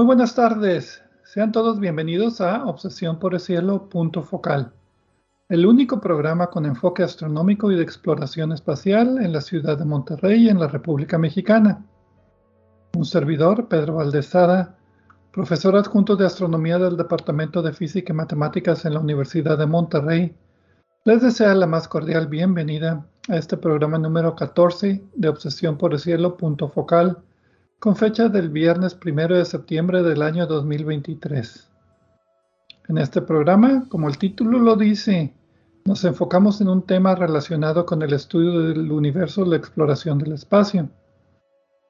Muy buenas tardes. Sean todos bienvenidos a Obsesión por el Cielo, punto focal, el único programa con enfoque astronómico y de exploración espacial en la ciudad de Monterrey, en la República Mexicana. Un servidor, Pedro Valdezada, profesor adjunto de astronomía del Departamento de Física y Matemáticas en la Universidad de Monterrey, les desea la más cordial bienvenida a este programa número 14 de Obsesión por el Cielo, punto focal con fecha del viernes 1 de septiembre del año 2023. En este programa, como el título lo dice, nos enfocamos en un tema relacionado con el estudio del universo y la exploración del espacio.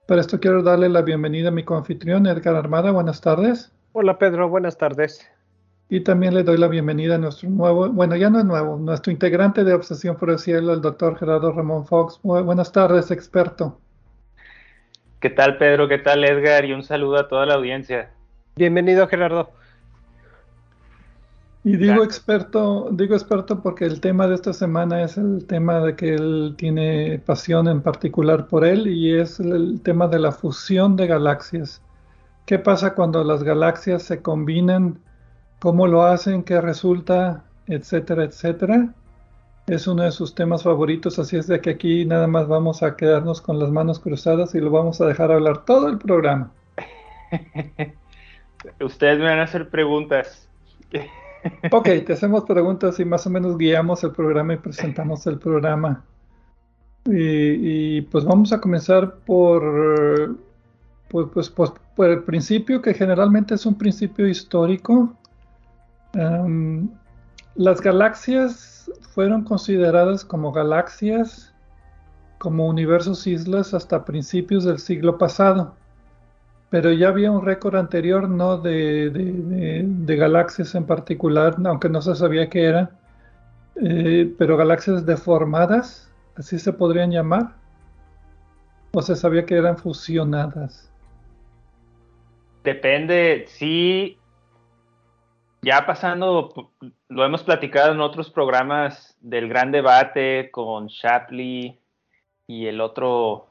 Para esto quiero darle la bienvenida a mi coanfitrión Edgar Armada. Buenas tardes. Hola Pedro, buenas tardes. Y también le doy la bienvenida a nuestro nuevo, bueno, ya no es nuevo, nuestro integrante de Obsesión por el Cielo, el doctor Gerardo Ramón Fox. buenas tardes, experto. ¿Qué tal Pedro? ¿Qué tal Edgar? Y un saludo a toda la audiencia. Bienvenido Gerardo. Y digo experto, digo experto porque el tema de esta semana es el tema de que él tiene pasión en particular por él y es el tema de la fusión de galaxias. ¿Qué pasa cuando las galaxias se combinan? ¿Cómo lo hacen? ¿Qué resulta? Etcétera, etcétera es uno de sus temas favoritos, así es de que aquí nada más vamos a quedarnos con las manos cruzadas y lo vamos a dejar hablar todo el programa. Ustedes me van a hacer preguntas. ok, te hacemos preguntas y más o menos guiamos el programa y presentamos el programa. Y, pues vamos a comenzar por, pues, pues, pues, por el principio, que generalmente es un principio histórico. las galaxias fueron consideradas como galaxias, como universos islas hasta principios del siglo pasado. Pero ya había un récord anterior, no de, galaxias en particular, aunque no se sabía qué era, eh, pero galaxias deformadas, así se podrían llamar, o se sabía que eran fusionadas. Depende, sí, ya pasando, lo hemos platicado en otros programas del gran debate con Shapley y el otro,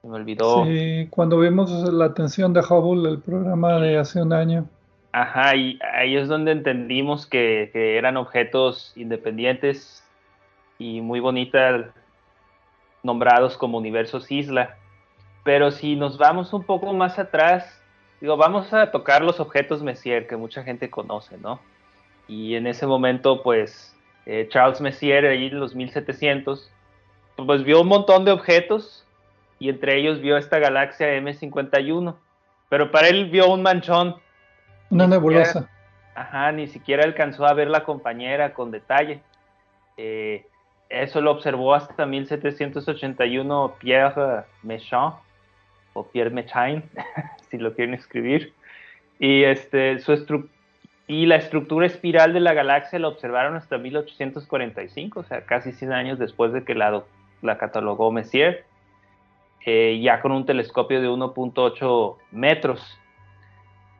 se me olvidó. Sí, cuando vimos la atención de Hubble, el programa de hace un año. Ajá, y ahí es donde entendimos que, que eran objetos independientes y muy bonitas, nombrados como universos isla. Pero si nos vamos un poco más atrás, digo, vamos a tocar los objetos Messier que mucha gente conoce, ¿no? Y en ese momento, pues, eh, Charles Messier, ahí en los 1700, pues vio un montón de objetos y entre ellos vio esta galaxia M51. Pero para él vio un manchón. Una nebulosa. ajá, ni siquiera alcanzó a ver la compañera con detalle. Eh, eso lo observó hasta 1781 Pierre Méchain o Pierre Méchain, si lo quieren escribir. Y, este, su y la estructura espiral de la galaxia la observaron hasta 1845, o sea, casi 100 años después de que la, la catalogó Messier, eh, ya con un telescopio de 1.8 metros.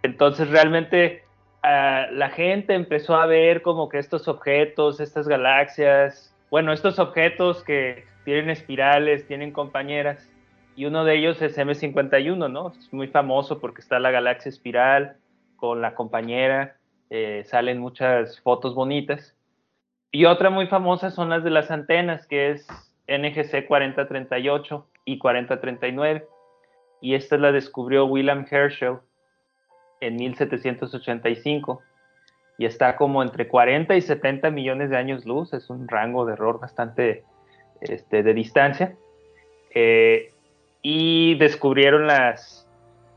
Entonces realmente ah, la gente empezó a ver como que estos objetos, estas galaxias, bueno, estos objetos que tienen espirales, tienen compañeras, y uno de ellos es M51, ¿no? Es muy famoso porque está la galaxia espiral con la compañera, eh, salen muchas fotos bonitas. Y otra muy famosa son las de las antenas, que es NGC 4038 y 4039. Y esta la descubrió William Herschel en 1785 y está como entre 40 y 70 millones de años luz, es un rango de error bastante este, de distancia. Eh, y descubrieron las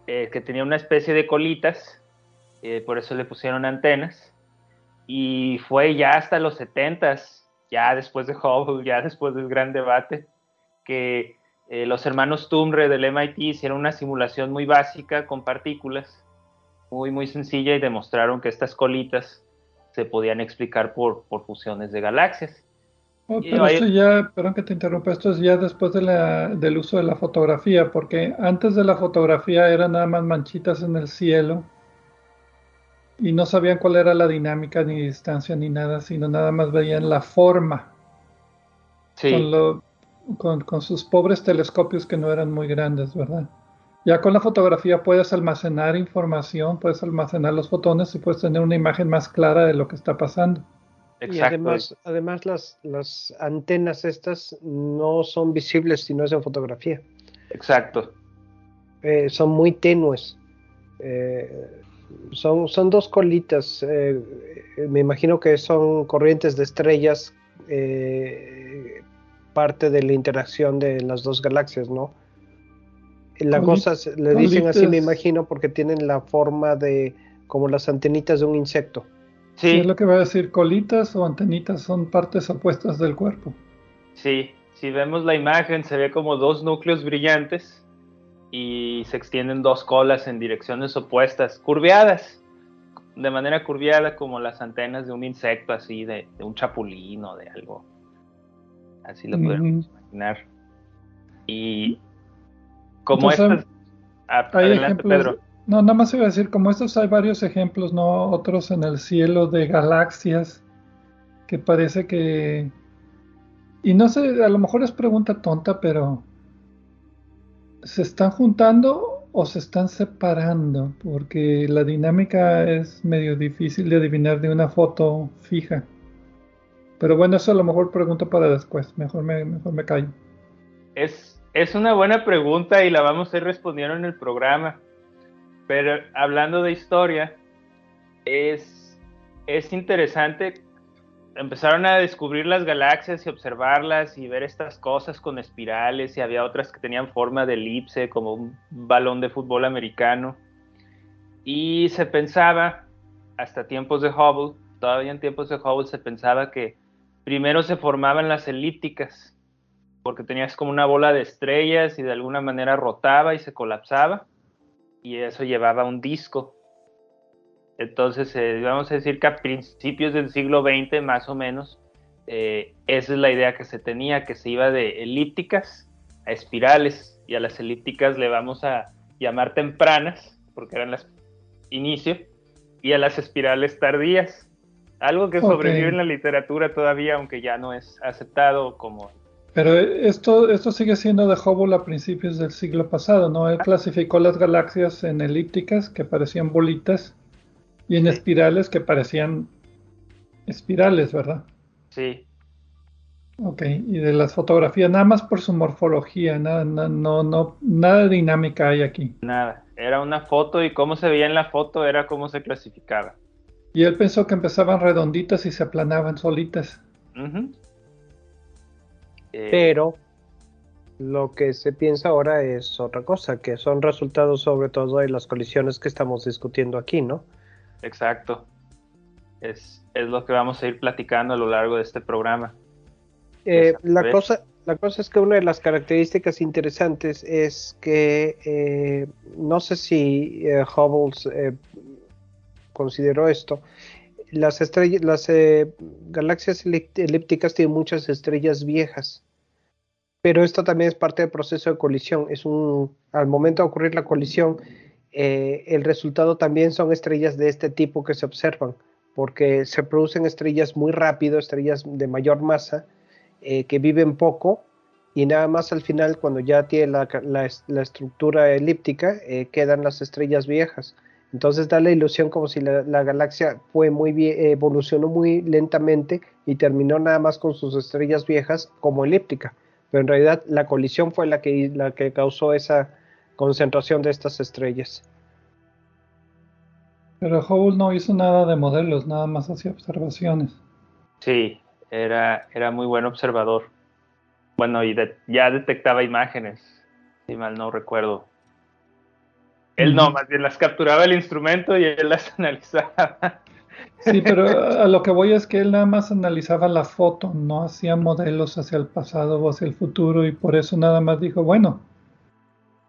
eh, que tenía una especie de colitas, eh, por eso le pusieron antenas, y fue ya hasta los 70 ya después de Hubble, ya después del gran debate, que eh, los hermanos Tumre del MIT hicieron una simulación muy básica con partículas, muy, muy sencilla, y demostraron que estas colitas se podían explicar por, por fusiones de galaxias. Oh, pero esto ya, perdón que te interrumpa, esto es ya después de la, del uso de la fotografía, porque antes de la fotografía eran nada más manchitas en el cielo y no sabían cuál era la dinámica ni distancia ni nada, sino nada más veían la forma. Con, con, sus pobres telescopios que no eran muy grandes, ¿verdad? Ya con la fotografía puedes almacenar información, puedes almacenar los fotones y puedes tener una imagen más clara de lo que está pasando. Y además, además las, las antenas estas no son visibles si no es en fotografía. Exacto. Eh, son muy tenues. Eh, son, son dos colitas. Eh, me imagino que son corrientes de estrellas, parte de la interacción de las dos galaxias, ¿no? La cosa le dicen así, me imagino, porque tienen la forma de como las antenitas de un insecto. Sí. Es lo que va a decir, colitas o antenitas son partes opuestas del cuerpo. Sí, si vemos la imagen se ve como dos núcleos brillantes y se extienden dos colas en direcciones opuestas, curveadas, de manera curviada como las antenas de un insecto así, de, un chapulín o de algo. Así lo podemos imaginar. Y como estas... Adelante, Pedro. No, nada más iba a decir, como estos hay varios ejemplos, ¿no? Otros en el cielo de galaxias que parece que... Y no sé, a lo mejor es pregunta tonta, pero ¿se están juntando o se están separando? Porque la dinámica es medio difícil de adivinar de una foto fija. Pero bueno, eso a lo mejor pregunto para después, mejor me, mejor me callo. Es, es una buena pregunta y la vamos a ir respondiendo en el programa. Pero hablando de historia, es, es interesante. Empezaron a descubrir las galaxias y observarlas y ver estas cosas con espirales y había otras que tenían forma de elipse, como un balón de fútbol americano. Y se pensaba, hasta tiempos de Hubble, todavía en tiempos de Hubble se pensaba que primero se formaban las elípticas, porque tenías como una bola de estrellas y de alguna manera rotaba y se colapsaba y eso llevaba un disco. Entonces, eh, vamos a decir que a principios del siglo XX, más o menos, eh, esa es la idea que se tenía, que se iba de elípticas a espirales, y a las elípticas le vamos a llamar tempranas, porque eran las inicio, y a las espirales tardías. Algo que sobrevive en la literatura todavía, aunque ya no es aceptado como pero esto, esto sigue siendo de Hubble a principios del siglo pasado, ¿no? Él clasificó las galaxias en elípticas, que parecían bolitas, y en espirales, que parecían espirales, ¿verdad? Sí. Ok, y de las fotografías, nada más por su morfología, nada, no, no, nada de dinámica hay aquí. Nada, era una foto y cómo se veía en la foto era cómo se clasificaba. Y él pensó que empezaban redonditas y se aplanaban solitas. Eh, Pero lo que se piensa ahora es otra cosa, que son resultados sobre todo de las colisiones que estamos discutiendo aquí, ¿no? Exacto. Es, lo que vamos a ir platicando a lo largo de este programa. Eh, la, cosa, la cosa es que una de las características interesantes es que eh, no sé si Hubble consideró esto. Las estrellas, las galaxias elípticas tienen muchas estrellas viejas pero esto también es parte del proceso de colisión. Es un, al momento de ocurrir la colisión, eh, el resultado también son estrellas de este tipo que se observan, porque se producen estrellas muy rápido, estrellas de mayor masa, eh, que viven poco y nada más al final, cuando ya tiene la, estructura elíptica, eh, quedan las estrellas viejas. Entonces da la ilusión como si la, galaxia evolucionó muy lentamente y terminó nada más con sus estrellas viejas como elíptica pero en realidad la colisión fue la que, la que causó esa concentración de estas estrellas. Pero Hubble no hizo nada de modelos, nada más hacía observaciones. Sí, era, era muy buen observador. Bueno, y ya detectaba imágenes, si mal no recuerdo. Él no, más bien las capturaba el instrumento y él las analizaba. Sí, pero a lo que voy es que él nada más analizaba la foto, no hacía modelos hacia el pasado o hacia el futuro y por eso nada más dijo, bueno,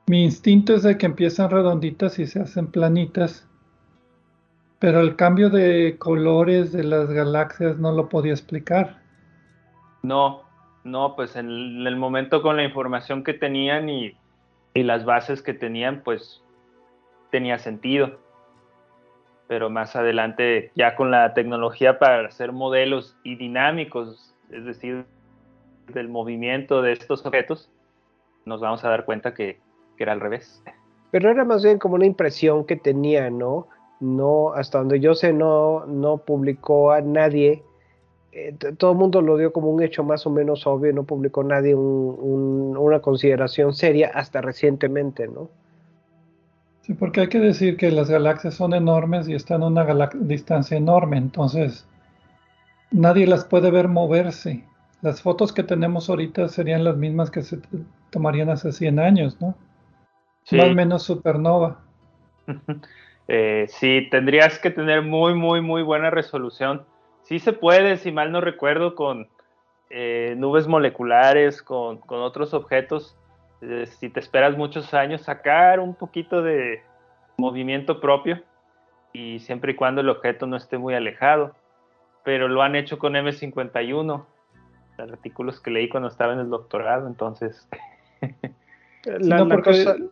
mi instinto es de que empiezan redonditas y se hacen planitas, pero el cambio de colores de las galaxias no lo podía explicar. No, no, pues en el momento con la información que tenían y, y las bases que tenían, pues tenía sentido pero más adelante ya con la tecnología para hacer modelos y dinámicos, es decir, del movimiento de estos objetos, nos vamos a dar cuenta que, era al revés. Pero era más bien como una impresión que tenía, ¿no? No, hasta donde yo sé, no, no publicó a nadie. Eh, todo el mundo lo dio como un hecho más o menos obvio, no publicó nadie una consideración seria hasta recientemente, ¿no? Sí, porque hay que decir que las galaxias son enormes y están a una distancia enorme, entonces nadie las puede ver moverse. Las fotos que tenemos ahorita serían las mismas que se tomarían hace 100 años, ¿no? Sí. Más o menos supernova. eh, sí, tendrías que tener muy, muy, muy buena resolución. Sí se puede, si mal no recuerdo, con eh, nubes moleculares, con, con otros objetos, eh, si te esperas muchos años, sacar un poquito de movimiento propio y siempre y cuando el objeto no esté muy alejado. Pero lo han hecho con M51, artículos que leí cuando estaba en el doctorado, entonces... no, porque,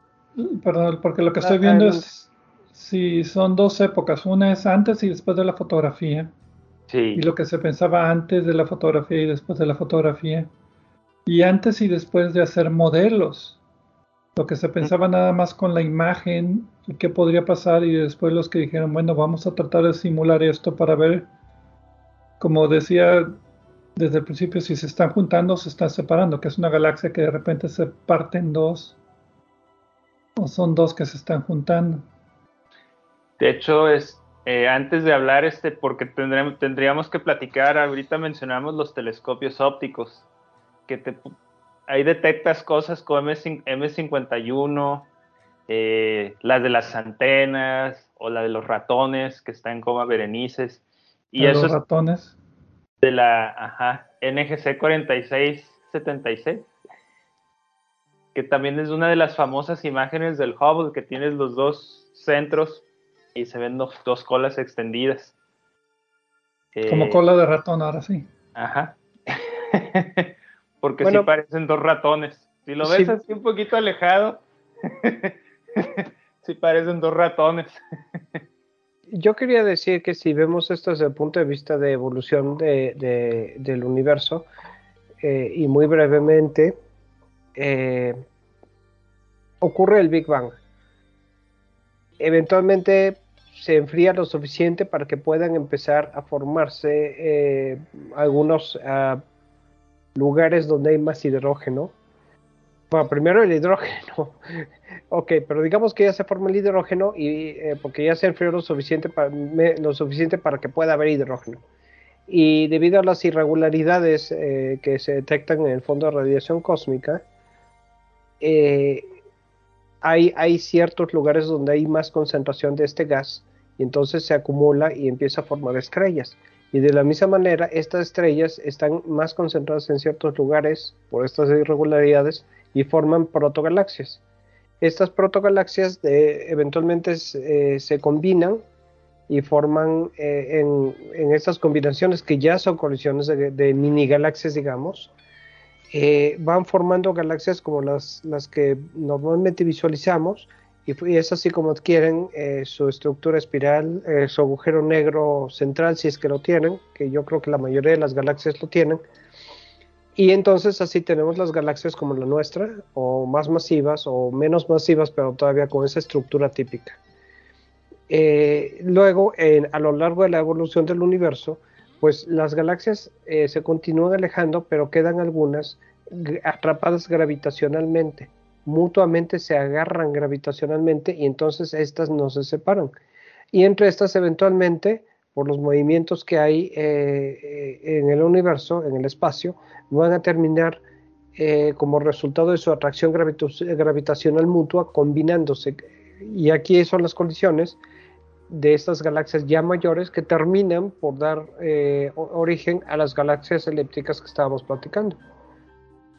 perdón, porque lo que estoy viendo es si son dos épocas, una es antes y después de la fotografía. Sí. Y lo que se pensaba antes de la fotografía y después de la fotografía. Y antes y después de hacer modelos. Lo que se pensaba nada más con la imagen y qué podría pasar y después los que dijeron, bueno, vamos a tratar de simular esto para ver, como decía desde el principio, si se están juntando o se están separando, que es una galaxia que de repente se parte en dos o son dos que se están juntando. De hecho, es, eh, antes de hablar, este, porque tendríamos, tendríamos que platicar, ahorita mencionamos los telescopios ópticos que te, ahí detectas cosas como M, 51 eh, las de las antenas o la de los ratones que están como Berenices. Y ¿De los ratones? De la ajá, NGC 4676, que también es una de las famosas imágenes del Hubble, que tienes los dos centros y se ven dos, dos colas extendidas. Como eh, cola de ratón, ahora sí. Ajá. porque sí parecen dos ratones. Si lo ves así un poquito alejado, sí parecen dos ratones. Yo quería decir que si vemos esto desde el punto de vista de evolución del universo, eh, y muy brevemente, eh, ocurre el Big Bang. Eventualmente se enfría lo suficiente para que puedan empezar a formarse eh, algunos ah, lugares donde hay más hidrógeno. Bueno, primero el hidrógeno. ok, pero digamos que ya se forma el hidrógeno y eh, porque ya se enfrió lo suficiente, para, lo suficiente para que pueda haber hidrógeno. Y debido a las irregularidades eh, que se detectan en el fondo de radiación cósmica, eh, hay, ciertos lugares donde hay más concentración de este gas y entonces se acumula y empieza a formar estrellas. Y de la misma manera, estas estrellas están más concentradas en ciertos lugares por estas irregularidades y forman protogalaxias. Estas protogalaxias eventualmente eh, se combinan y forman eh, en, estas combinaciones que ya son colisiones de, mini galaxias, digamos, eh, van formando galaxias como las, las que normalmente visualizamos y, es así como adquieren eh, su estructura espiral, eh, su agujero negro central, si es que lo tienen, que yo creo que la mayoría de las galaxias lo tienen. Y entonces así tenemos las galaxias como la nuestra, o más masivas, o menos masivas, pero todavía con esa estructura típica. Eh, luego, a lo largo de la evolución del universo, pues las galaxias se continúan alejando, pero quedan algunas atrapadas gravitacionalmente mutuamente se agarran gravitacionalmente y entonces estas no se separan. Y entre estas eventualmente, por los movimientos que hay eh, eh, en el universo, en el espacio, van a terminar eh, como resultado de su atracción gravitacional mutua combinándose. Y aquí son las colisiones de estas galaxias ya mayores que terminan por dar eh, origen a las galaxias elípticas que estábamos platicando.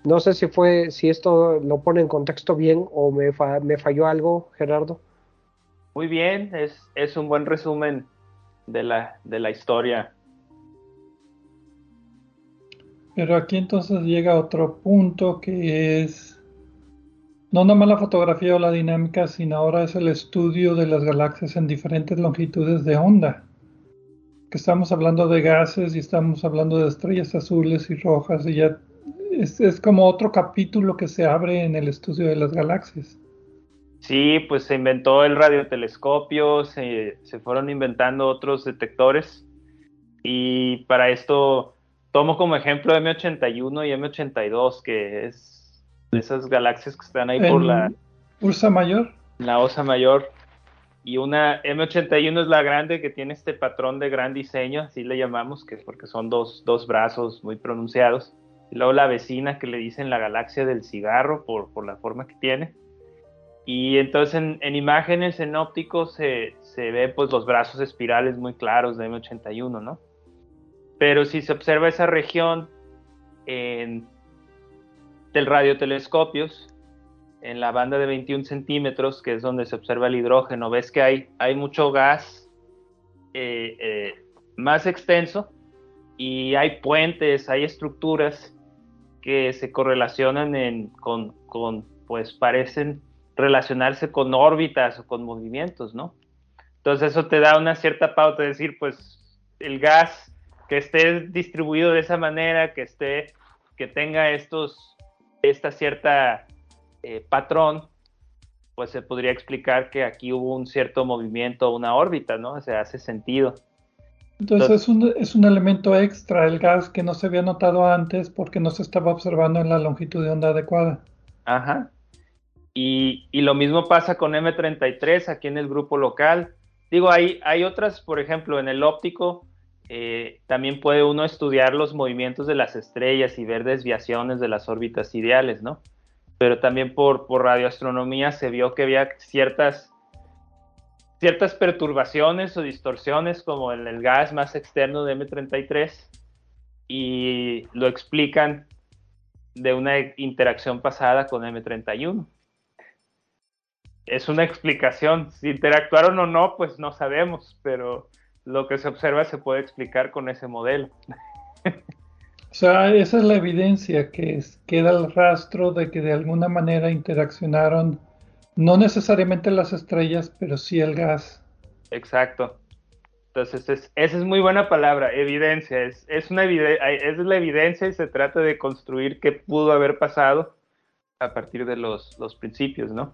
No sé si fue, si esto lo pone en contexto bien o me, me falló algo, Gerardo. Muy bien, es, es un buen resumen de la, de la historia. Pero aquí entonces llega otro punto que es no nomás la fotografía o la dinámica, sino ahora es el estudio de las galaxias en diferentes longitudes de onda. Que estamos hablando de gases y estamos hablando de estrellas azules y rojas y ya es, como otro capítulo que se abre en el estudio de las galaxias. Sí, pues se inventó el radiotelescopio, se, se fueron inventando otros detectores y para esto tomo como ejemplo M81 y M82, que es de esas galaxias que están ahí por la Ursa Mayor. La Osa Mayor. Y una M81 es la grande que tiene este patrón de gran diseño, así le llamamos, que es porque son dos, dos brazos muy pronunciados. Y luego la vecina que le dicen la galaxia del cigarro por, por la forma que tiene. Y entonces en, en imágenes, en ópticos, se, se, ve pues los brazos espirales muy claros de M81, ¿no? Pero si se observa esa región en del radiotelescopios en la banda de 21 centímetros, que es donde se observa el hidrógeno, ves que hay, hay mucho gas eh, eh, más extenso y hay puentes, hay estructuras que se correlacionan con, con, pues parecen relacionarse con órbitas o con movimientos, ¿no? Entonces eso te da una cierta pauta de decir, pues el gas que esté distribuido de esa manera, que esté, que tenga estos esta cierta eh, patrón, pues se podría explicar que aquí hubo un cierto movimiento, una órbita, ¿no? O sea, hace sentido. Entonces, es, un, es, un, elemento extra el gas que no se había notado antes porque no se estaba observando en la longitud de onda adecuada. Ajá. Y, y lo mismo pasa con M33 aquí en el grupo local. Digo, hay, hay otras, por ejemplo, en el óptico, eh, también puede uno estudiar los movimientos de las estrellas y ver desviaciones de las órbitas ideales, ¿no? Pero también por, por radioastronomía se vio que había ciertas, ciertas perturbaciones o distorsiones como en el gas más externo de M33 y lo explican de una interacción pasada con M31. Es una explicación. Si interactuaron o no, pues no sabemos, pero lo que se observa se puede explicar con ese modelo. O sea, esa es la evidencia que queda el rastro de que de alguna manera interaccionaron, no necesariamente las estrellas, pero sí el gas. Exacto. Entonces, es, esa es muy buena palabra, evidencia. Es, es, una es la evidencia y se trata de construir qué pudo haber pasado a partir de los, los principios, ¿no?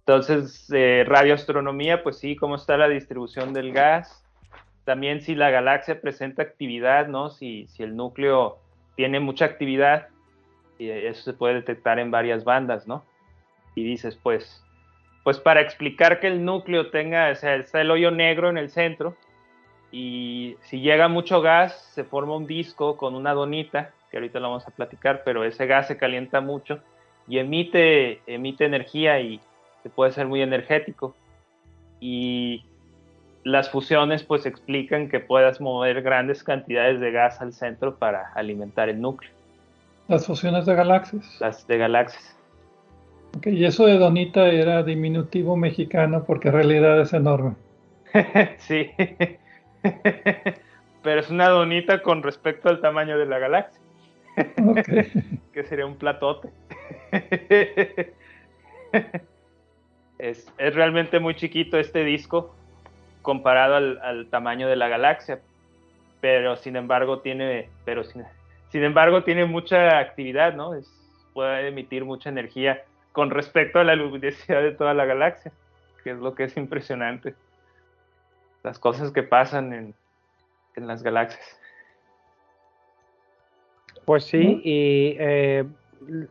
Entonces, eh, radioastronomía, pues sí, cómo está la distribución del gas, también si la galaxia presenta actividad, ¿no? Si, si el núcleo tiene mucha actividad, eso se puede detectar en varias bandas, ¿no? Y dices, pues, pues para explicar que el núcleo tenga, o sea, está el hoyo negro en el centro, y si llega mucho gas, se forma un disco con una donita, que ahorita lo vamos a platicar, pero ese gas se calienta mucho y emite, emite energía y se puede ser muy energético. Y las fusiones pues explican que puedas mover grandes cantidades de gas al centro para alimentar el núcleo. Las fusiones de galaxias. Las de galaxias. Ok, y eso de donita era diminutivo mexicano porque en realidad es enorme. sí. Pero es una donita con respecto al tamaño de la galaxia. que sería un platote. es, es realmente muy chiquito este disco comparado al, tamaño de la galaxia, pero sin embargo tiene, pero sin, sin embargo tiene mucha actividad, ¿no? Es, puede emitir mucha energía con respecto a la luminosidad de toda la galaxia, que es lo que es impresionante. Las cosas que pasan en, en las galaxias. Pues sí, y eh,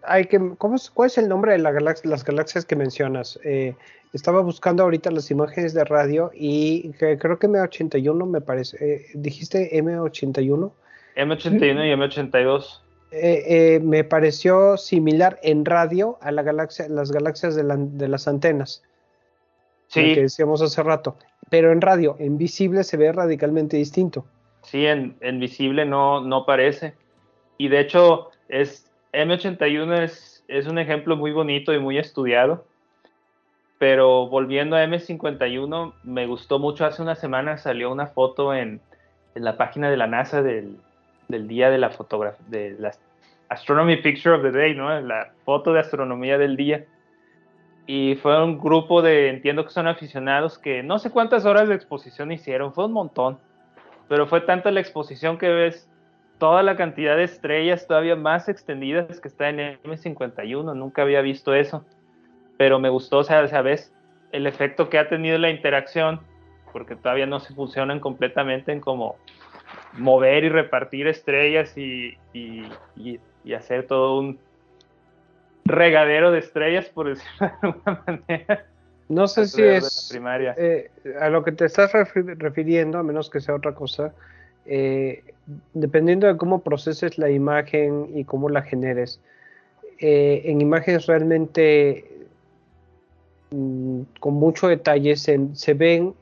hay que, ¿cómo ¿cuál es el nombre de la las galaxias que mencionas? Eh, estaba buscando ahorita las imágenes de radio y creo que M81 me parece. Eh, ¿Dijiste M81? M81 y M82. Eh, eh, me pareció similar en radio a la galaxia, las galaxias de, las antenas. sí. que decíamos hace rato. Pero en radio, en visible se ve radicalmente distinto. Sí, en, en visible no, no parece. Y de hecho, es, M81 es, un ejemplo muy bonito y muy estudiado. Pero volviendo a M51, me gustó mucho. Hace una semana salió una foto en, en la página de la NASA del, del día de la fotografía, de la Astronomy Picture of the Day, ¿no? La foto de astronomía del día. Y fue un grupo de, entiendo que son aficionados, que no sé cuántas horas de exposición hicieron, fue un montón. Pero fue tanta la exposición que ves toda la cantidad de estrellas todavía más extendidas que está en M51. Nunca había visto eso. Pero me gustó, o sea, ¿sabes? El efecto que ha tenido la interacción, porque todavía no se funcionan completamente en como mover y repartir estrellas y, y, hacer todo un regadero de estrellas, por decirlo de alguna manera. No sé si es eh, a lo que te estás refiriendo, a menos que sea otra cosa, eh, dependiendo de cómo proceses la imagen y cómo la generes. Eh, en imágenes realmente mm, con mucho detalle se, se ven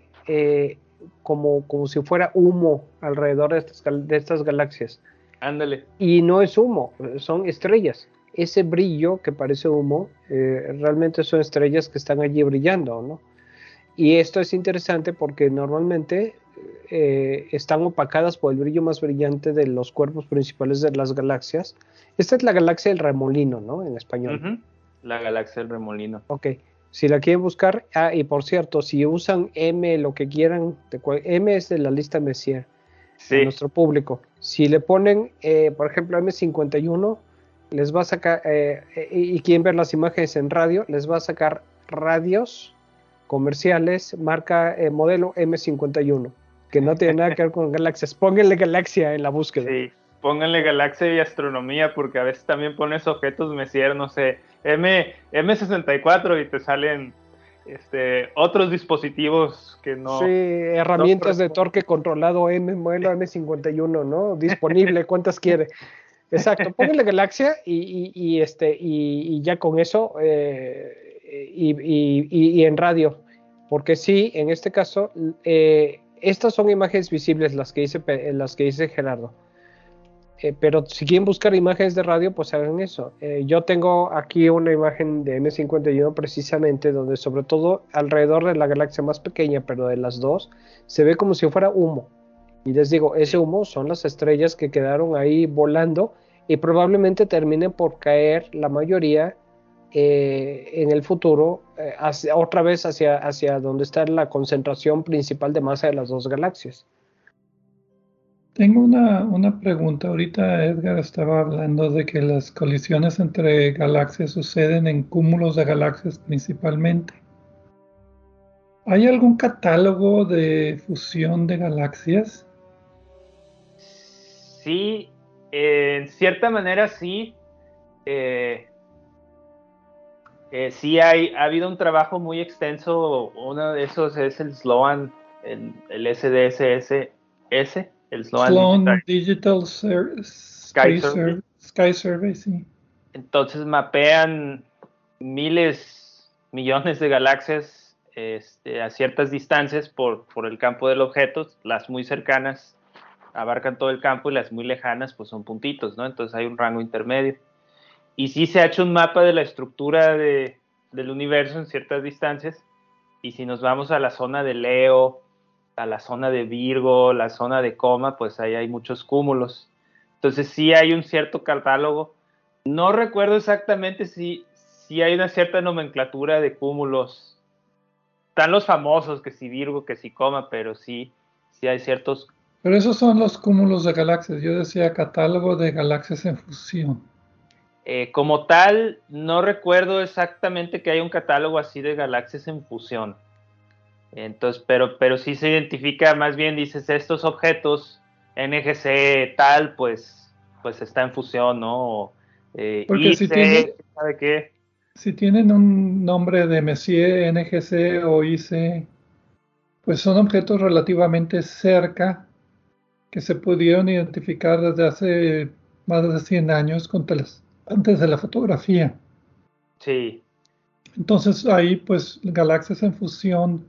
como, como si fuera humo alrededor de estas, de estas galaxias. Ándale. Y no es humo, son estrellas. Ese brillo que parece humo, eh, realmente son estrellas que están allí brillando, ¿no? Y esto es interesante porque normalmente eh, están opacadas por el brillo más brillante de los cuerpos principales de las galaxias. Esta es la galaxia del remolino, ¿no? En español. La galaxia del remolino. Ok. Si la quieren buscar, ah, y por cierto, si usan M, lo que quieran, M es de la lista Messier, de nuestro público. Si le ponen, eh, por ejemplo, M51, les va a sacar, eh, y quieren ver las imágenes en radio, les va a sacar radios comerciales, marca eh, modelo M51, que no tiene nada que ver con galaxias. Pónganle galaxia en la búsqueda. Sí, pónganle galaxia y astronomía, porque a veces también pones objetos Messier, no sé M, M64 y te salen este, otros dispositivos que no. Sí, herramientas de torque controlado M, modelo M51, ¿no? Disponible, ¿cuántas quiere? Exacto, póngale Galaxia y, y, este, y, ya con eso, eh, y, en radio, porque sí, en este caso, eh, estas son imágenes visibles las que dice, las que dice Gerardo. Eh, pero si quieren buscar imágenes de radio, pues hagan eso. Eh, yo tengo aquí una imagen de M51 precisamente, donde sobre todo alrededor de la galaxia más pequeña, pero de las dos, se ve como si fuera humo. Y les digo, ese humo son las estrellas que quedaron ahí volando y probablemente terminen por caer la mayoría eh, en el futuro, otra vez hacia, hacia donde está la concentración principal de masa de las dos galaxias. Tengo una, pregunta. Ahorita Edgar estaba hablando de que las colisiones entre galaxias suceden en cúmulos de galaxias principalmente. ¿Hay algún catálogo de fusión de galaxias? Sí, en cierta manera sí. Eh, eh, sí hay, ha habido un trabajo muy extenso. Uno de esos es el Sloan, el, el SDSS el Sloan, Digital, Sky, Survey. sí. Entonces mapean miles, millones de galaxias este, a ciertas distancias por, por el campo del objeto. Las muy cercanas abarcan todo el campo y las muy lejanas pues son puntitos, ¿no? Entonces hay un rango intermedio. Y sí se ha hecho un mapa de la estructura de, del universo en ciertas distancias. Y si nos vamos a la zona de Leo, a la zona de Virgo, la zona de coma, pues ahí hay muchos cúmulos. Entonces sí hay un cierto catálogo. No recuerdo exactamente si, si hay una cierta nomenclatura de cúmulos. Están los famosos, que si Virgo, que si coma, pero sí, sí hay ciertos. Pero esos son los cúmulos de galaxias. Yo decía catálogo de galaxias en fusión. Eh, como tal, no recuerdo exactamente que haya un catálogo así de galaxias en fusión. Entonces, pero, pero sí se identifica, más bien dices, estos objetos NGC tal, pues, pues está en fusión, ¿no? Eh, Porque si, tiene, qué? si tienen un nombre de Messier, NGC o IC, pues son objetos relativamente cerca que se pudieron identificar desde hace más de 100 años antes de la fotografía. Sí. Entonces ahí pues galaxias en fusión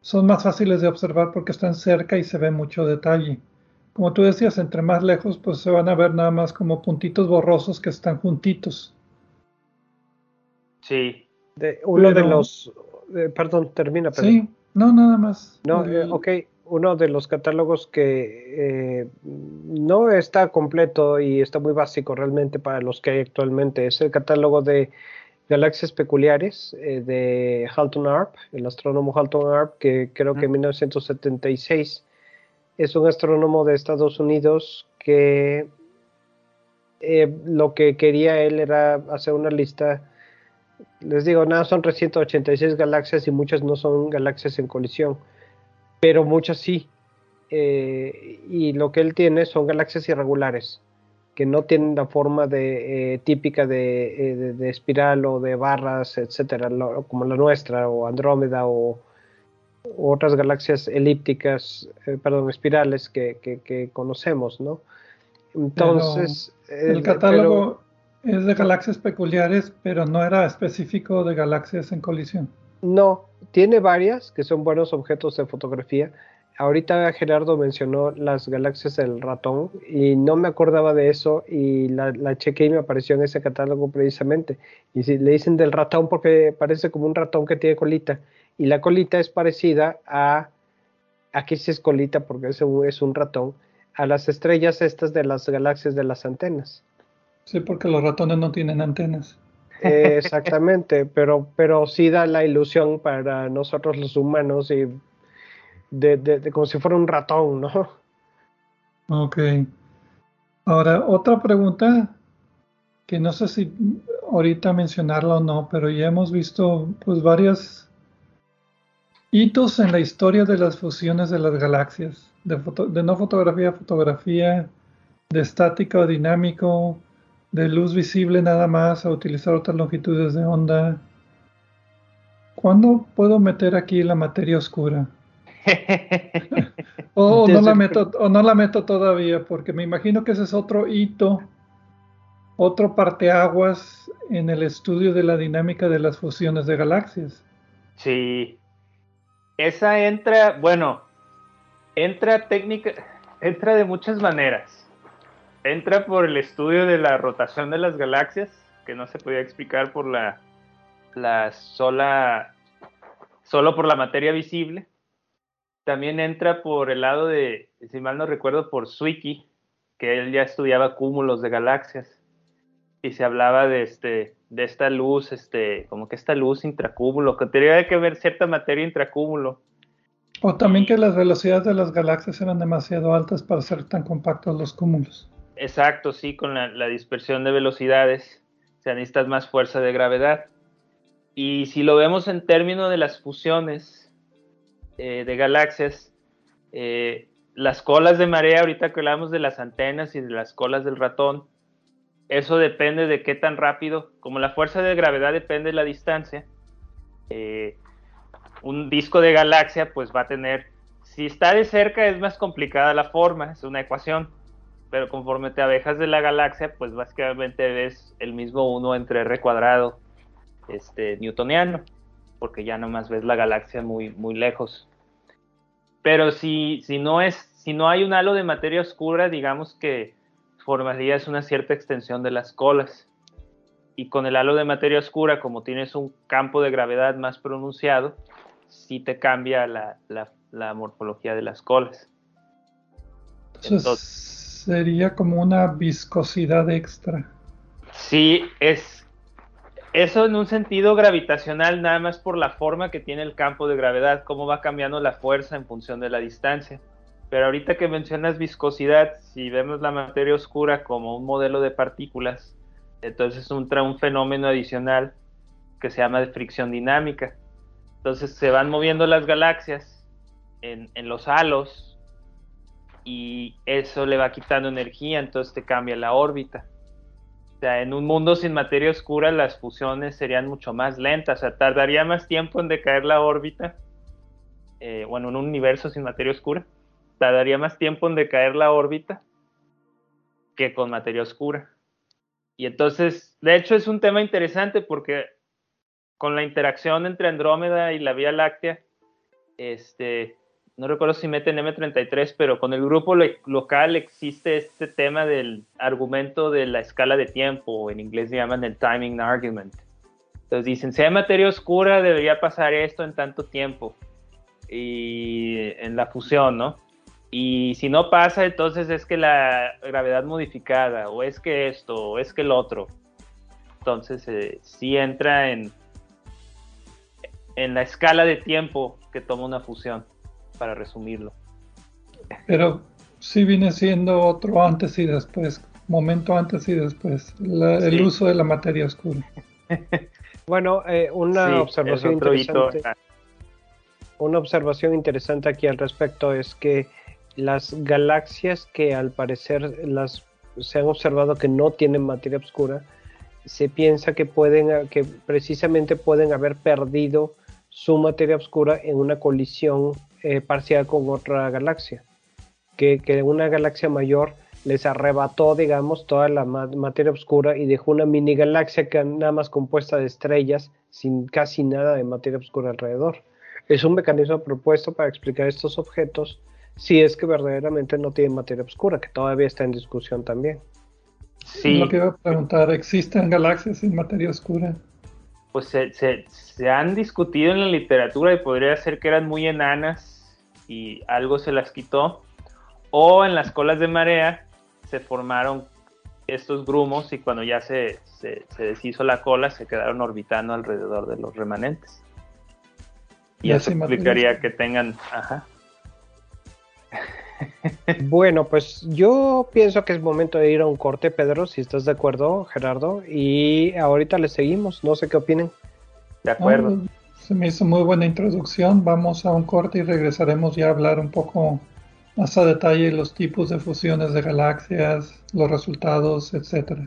son más fáciles de observar porque están cerca y se ve mucho detalle. Como tú decías, entre más lejos pues se van a ver nada más como puntitos borrosos que están juntitos. Sí. De, uno de los... Eh, perdón, termina. Sí, no, nada más. No, eh, ok uno de los catálogos que eh, no está completo y está muy básico realmente para los que hay actualmente. Es el catálogo de galaxias peculiares eh, de Halton Arp, el astrónomo Halton Arp, que creo que en 1976 es un astrónomo de Estados Unidos que eh, lo que quería él era hacer una lista. Les digo, nada, son 386 galaxias y muchas no son galaxias en colisión pero muchas sí. Eh, y lo que él tiene son galaxias irregulares, que no tienen la forma de, eh, típica eh, de, espiral o de barras, etcétera, como la nuestra, o Andrómeda, o, otras galaxias elípticas, perdón, espirales que, conocemos, ¿no? Entonces. el catálogo es de galaxias peculiares, pero no era específico de galaxias en colisión. No, tiene varias que son buenos objetos de fotografía. Ahorita Gerardo mencionó las galaxias del ratón y no me acordaba de eso y la, la chequeé y me apareció en ese catálogo precisamente. Y si le dicen del ratón porque parece como un ratón que tiene colita y la colita es parecida a, aquí sí es colita porque es un, es un ratón, a las estrellas estas de las galaxias de las antenas. Sí, porque los ratones no tienen antenas exactamente, pero, pero sí da la ilusión para nosotros los humanos y de, como si fuera un ratón, ¿no? Ok. Ahora, otra pregunta que no sé si ahorita mencionarla o no, pero ya hemos visto pues varios hitos en la historia de las fusiones de las galaxias, de, de no fotografía a fotografía, de estática o dinámico, de luz visible nada más a utilizar otras longitudes de onda. ¿Cuándo puedo meter aquí la materia oscura? o, no la meto, o no la meto todavía, porque me imagino que ese es otro hito, otro parteaguas en el estudio de la dinámica de las fusiones de galaxias. Sí. Esa entra, bueno, entra técnica, entra de muchas maneras entra por el estudio de la rotación de las galaxias, que no se podía explicar por la, la sola, solo por la materia visible. También entra por el lado de, si mal no recuerdo, por Zwicky, que él ya estudiaba cúmulos de galaxias y se hablaba de este de esta luz, este, como que esta luz intracúmulo, que tenía que ver cierta materia intracúmulo. O también que las velocidades de las galaxias eran demasiado altas para ser tan compactos los cúmulos. Exacto, sí, con la, dispersión de velocidades se necesita más fuerza de gravedad. Y si lo vemos en términos de las fusiones eh, de galaxias, eh, las colas de marea, ahorita que hablamos de las antenas y de las colas del ratón, eso depende de qué tan rápido, como la fuerza de gravedad depende de la distancia, eh, un disco de galaxia pues va a tener, si está de cerca es más complicada la forma, es una ecuación, pero conforme te abejas de la galaxia, pues básicamente ves el mismo 1 entre R cuadrado este, newtoniano, porque ya nomás ves la galaxia muy, muy lejos. Pero si, si, no es, si no hay un halo de materia oscura, digamos que formarías una cierta extensión de las colas. Y con el halo de materia oscura, como tienes un campo de gravedad más pronunciado, sí te cambia la, la, morfología de las colas. Entonces, sería como una viscosidad extra. Sí, es eso en un sentido gravitacional, nada más por la forma que tiene el campo de gravedad, cómo va cambiando la fuerza en función de la distancia. Pero ahorita que mencionas viscosidad, si vemos la materia oscura como un modelo de partículas, entonces entra un fenómeno adicional que se llama de fricción dinámica. Entonces se van moviendo las galaxias en, en los halos y eso le va quitando energía, entonces te cambia la órbita. O sea, en un mundo sin materia oscura las fusiones serían mucho más lentas, o sea, tardaría más tiempo en decaer la órbita. Eh, bueno, en un universo sin materia oscura, tardaría más tiempo en decaer la órbita que con materia oscura. Y entonces, de hecho, es un tema interesante porque con la interacción entre Andrómeda y la Vía Láctea, este, no recuerdo si meten M33, pero con el grupo local existe este tema del argumento de la escala de tiempo, en inglés se llaman el timing argument. Entonces dicen, si hay materia oscura, debería pasar esto en tanto tiempo. Y en la fusión, ¿no? Y si no pasa, entonces es que la gravedad modificada, o es que esto, o es que el otro. Entonces eh, sí entra en, en la escala de tiempo que toma una fusión para resumirlo. Pero sí viene siendo otro antes y después, momento antes y después, el uso de la materia oscura. bueno, eh, una observación interesante. Una observación interesante aquí al respecto es que las galaxias que al parecer las se han observado que no tienen materia oscura, se piensa que pueden que precisamente pueden haber perdido su materia oscura en una colisión eh, parcial con otra galaxia. Que, una galaxia mayor les arrebató, digamos, toda la materia oscura y dejó una mini galaxia que nada más compuesta de estrellas sin casi nada de materia oscura alrededor. Es un mecanismo propuesto para explicar estos objetos si es que verdaderamente no tienen materia oscura, que todavía está en discusión también. Sí. Lo que iba a preguntar, ¿existen galaxias sin materia oscura? Pues se, se han discutido en la literatura y podría ser que eran muy enanas y algo se las quitó, o en las colas de marea se formaron estos grumos y cuando ya se, se, deshizo la cola se quedaron orbitando alrededor de los remanentes. Y eso explicaría que tengan... Ajá. Bueno, pues yo pienso que es momento de ir a un corte, Pedro, si estás de acuerdo, Gerardo, y ahorita le seguimos, no sé qué opinen. De acuerdo. Se me hizo muy buena introducción. Vamos a un corte y regresaremos ya a hablar un poco más a detalle los tipos de fusiones de galaxias, los resultados, etcétera.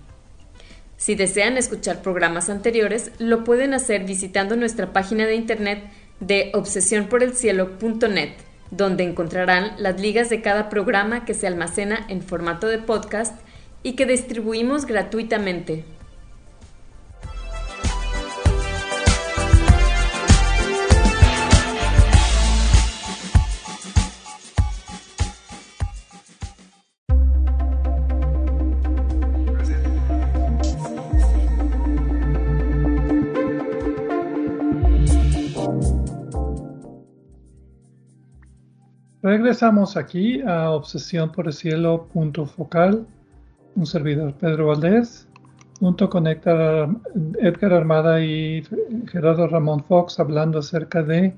Si desean escuchar programas anteriores, lo pueden hacer visitando nuestra página de internet de obsesionporelcielo.net, donde encontrarán las ligas de cada programa que se almacena en formato de podcast y que distribuimos gratuitamente. Regresamos aquí a Obsesión por el Cielo punto focal, un servidor Pedro Valdés, junto con Edgar, Armada y Gerardo Ramón Fox hablando acerca de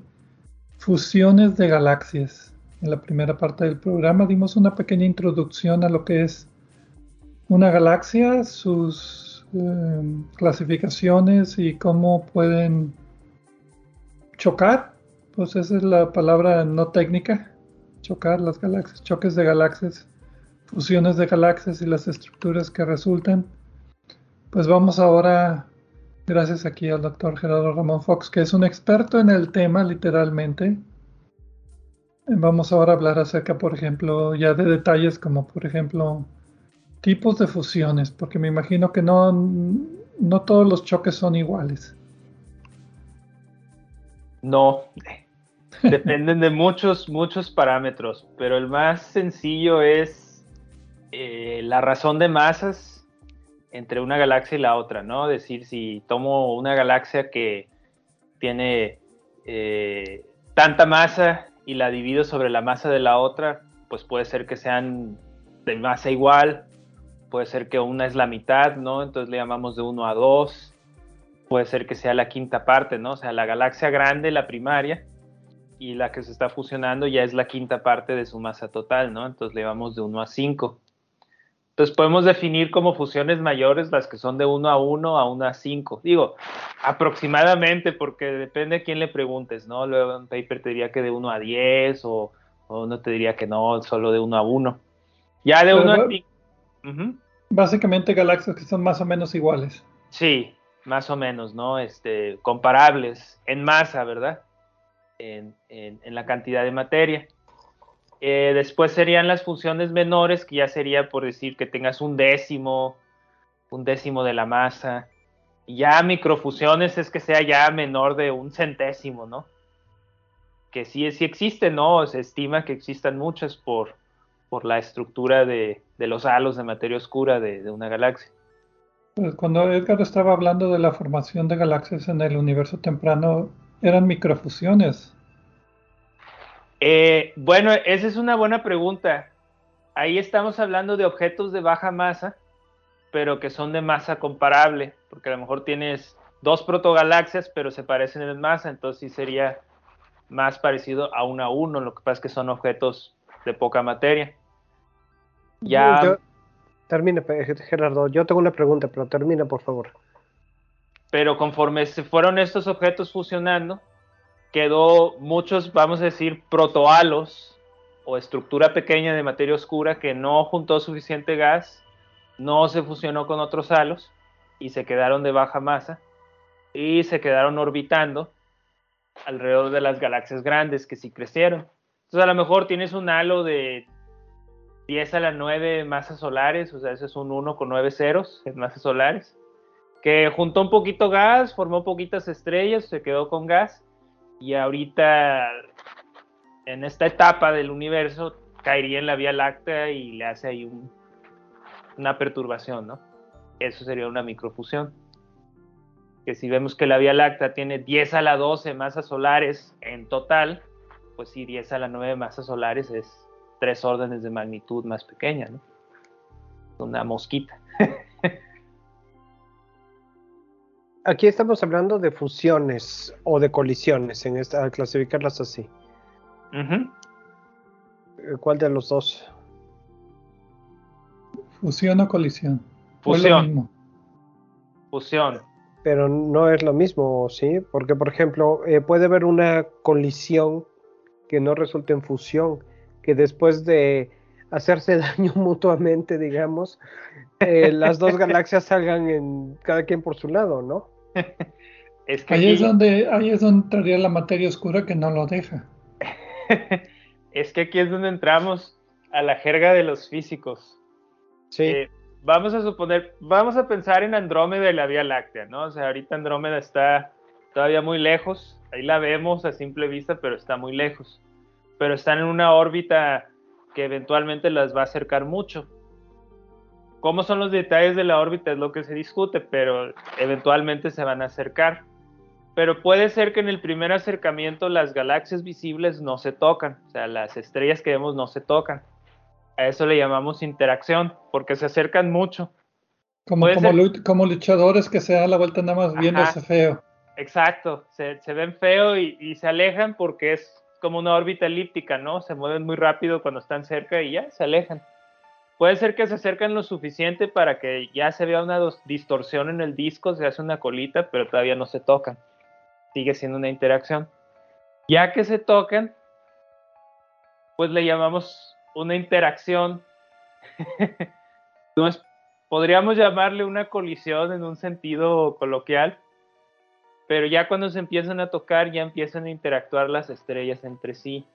fusiones de galaxias. En la primera parte del programa dimos una pequeña introducción a lo que es una galaxia, sus eh, clasificaciones y cómo pueden chocar. Pues esa es la palabra no técnica chocar las galaxias, choques de galaxias, fusiones de galaxias y las estructuras que resultan. Pues vamos ahora, gracias aquí al doctor Gerardo Ramón Fox, que es un experto en el tema literalmente. Vamos ahora a hablar acerca, por ejemplo, ya de detalles como, por ejemplo, tipos de fusiones, porque me imagino que no, no todos los choques son iguales. No, Dependen de muchos, muchos parámetros, pero el más sencillo es eh, la razón de masas entre una galaxia y la otra, ¿no? Es decir, si tomo una galaxia que tiene eh, tanta masa y la divido sobre la masa de la otra, pues puede ser que sean de masa igual, puede ser que una es la mitad, ¿no? Entonces le llamamos de 1 a 2. Puede ser que sea la quinta parte, ¿no? O sea, la galaxia grande, la primaria, y la que se está fusionando ya es la quinta parte de su masa total, ¿no? Entonces le llamamos de 1 a 5. Entonces podemos definir como fusiones mayores las que son de 1 a 1 a 1 a 5. Digo, aproximadamente, porque depende a quién le preguntes, ¿no? Luego un paper te diría que de 1 a 10 o, o uno te diría que no, solo de 1 a 1. Ya de 1 a 5. Básicamente galaxias que son más o menos iguales. Sí, más o menos, ¿no? Este, comparables en masa, ¿verdad? En, la cantidad de materia. Eh, después serían las funciones menores, que ya sería por decir que tengas un décimo, un décimo de la masa. Ya microfusiones es que sea ya menor de un centésimo, ¿no? Que sí, sí existe, ¿no? Se estima que existan muchas por, por la estructura de, de los halos de materia oscura de, de una galaxia. Pues cuando Edgar estaba hablando de la formación de galaxias en el universo temprano, eran microfusiones. Eh, bueno, esa es una buena pregunta. Ahí estamos hablando de objetos de baja masa, pero que son de masa comparable, porque a lo mejor tienes dos protogalaxias, pero se parecen en masa, entonces sí sería más parecido a uno a uno. Lo que pasa es que son objetos de poca materia. Ya. Yo, termina, Gerardo. Yo tengo una pregunta, pero termina, por favor. Pero conforme se fueron estos objetos fusionando, quedó muchos, vamos a decir, protohalos o estructura pequeña de materia oscura que no juntó suficiente gas, no se fusionó con otros halos y se quedaron de baja masa y se quedaron orbitando alrededor de las galaxias grandes que sí crecieron. Entonces a lo mejor tienes un halo de 10 a la 9 masas solares, o sea, ese es un 1 con 9 ceros en masas solares, que juntó un poquito gas, formó poquitas estrellas, se quedó con gas y ahorita en esta etapa del universo caería en la Vía Láctea y le hace ahí una perturbación, ¿no? Eso sería una microfusión. Que si vemos que la Vía Láctea tiene 10 a la 12 masas solares en total, pues sí, 10 a la 9 masas solares es tres órdenes de magnitud más pequeña, ¿no? Una mosquita. Aquí estamos hablando de fusiones o de colisiones, en esta, al clasificarlas así. Ujú. ¿Cuál de los dos? Fusión o colisión. ¿O es lo Fusión. mismo? Fusión. Pero no es lo mismo, ¿sí? Porque, por ejemplo, eh, puede haber una colisión que no resulte en fusión, que después de hacerse daño mutuamente, digamos, eh, las dos galaxias salgan en cada quien por su lado, ¿no? Es que Ahí aquí- es donde, ahí es donde entraría la materia oscura que no lo deja. es que aquí es donde entramos a la jerga de los físicos. Sí. Eh, vamos a suponer, vamos a pensar en Andrómeda y la Vía Láctea, ¿no? O sea, ahorita Andrómeda está todavía muy lejos, ahí la vemos a simple vista, pero está muy lejos. Pero están en una órbita que eventualmente las va a acercar mucho. ¿Cómo son los detalles de la órbita? Es lo que se discute, pero eventualmente se van a acercar. Pero puede ser que en el primer acercamiento las galaxias visibles no se tocan, o sea, las estrellas que vemos no se tocan. A eso le llamamos interacción, porque se acercan mucho. Como, Puede como, ser- lu- como luchadores que se dan la vuelta nada más viéndose feo. Exacto, se, se ven feo y, y se alejan porque es como una órbita elíptica, ¿no? Se mueven muy rápido cuando están cerca y ya se alejan. Puede ser que se acercan lo suficiente para que ya se vea una distorsión en el disco, se hace una colita, pero todavía no se tocan. Sigue siendo una interacción. Ya que se tocan, pues le llamamos una interacción. Podríamos llamarle una colisión en un sentido coloquial, pero ya cuando se empiezan a tocar, ya empiezan a interactuar las estrellas entre sí.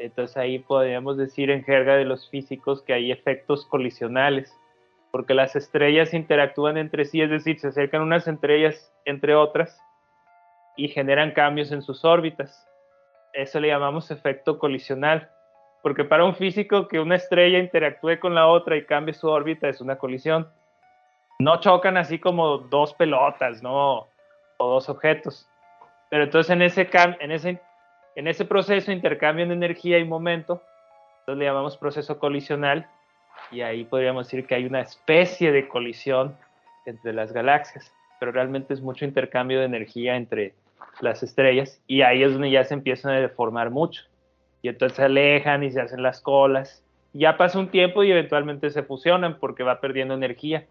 Entonces ahí podríamos decir en jerga de los físicos que hay efectos colisionales, porque las estrellas interactúan entre sí, es decir, se acercan unas estrellas entre otras y generan cambios en sus órbitas. Eso le llamamos efecto colisional, porque para un físico que una estrella interactúe con la otra y cambie su órbita es una colisión. No chocan así como dos pelotas, ¿no? o dos objetos. Pero entonces en ese, en ese, en ese proceso intercambian energía y momento, entonces le llamamos proceso colisional, y ahí podríamos decir que hay una especie de colisión entre las galaxias, pero realmente es mucho intercambio de energía entre las estrellas y ahí es donde ya se empiezan a deformar mucho y entonces se alejan y se hacen las colas. Ya pasa un tiempo y eventualmente se fusionan porque va perdiendo energía.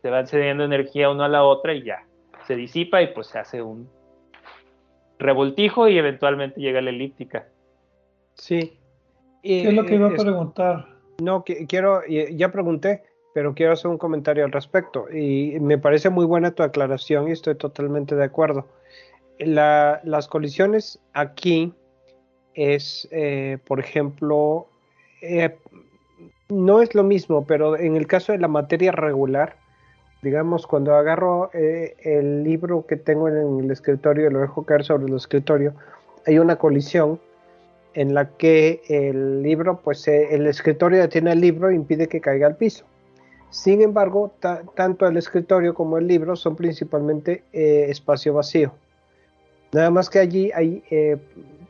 Se van cediendo energía uno a la otra y ya se disipa y pues se hace un revoltijo y eventualmente llega la elíptica. Sí. ¿Qué es lo que iba a preguntar? No, quiero, ya pregunté, pero quiero hacer un comentario al respecto. Y me parece muy buena tu aclaración y estoy totalmente de acuerdo. las colisiones aquí es, eh, por ejemplo, eh, no es lo mismo, pero en el caso de la materia regular, digamos, cuando agarro eh, el libro que tengo en el escritorio y lo dejo caer sobre el escritorio, hay una colisión en la que el libro, pues el escritorio detiene el libro e impide que caiga al piso. Sin embargo, tanto el escritorio como el libro son principalmente espacio vacío. Nada más que allí hay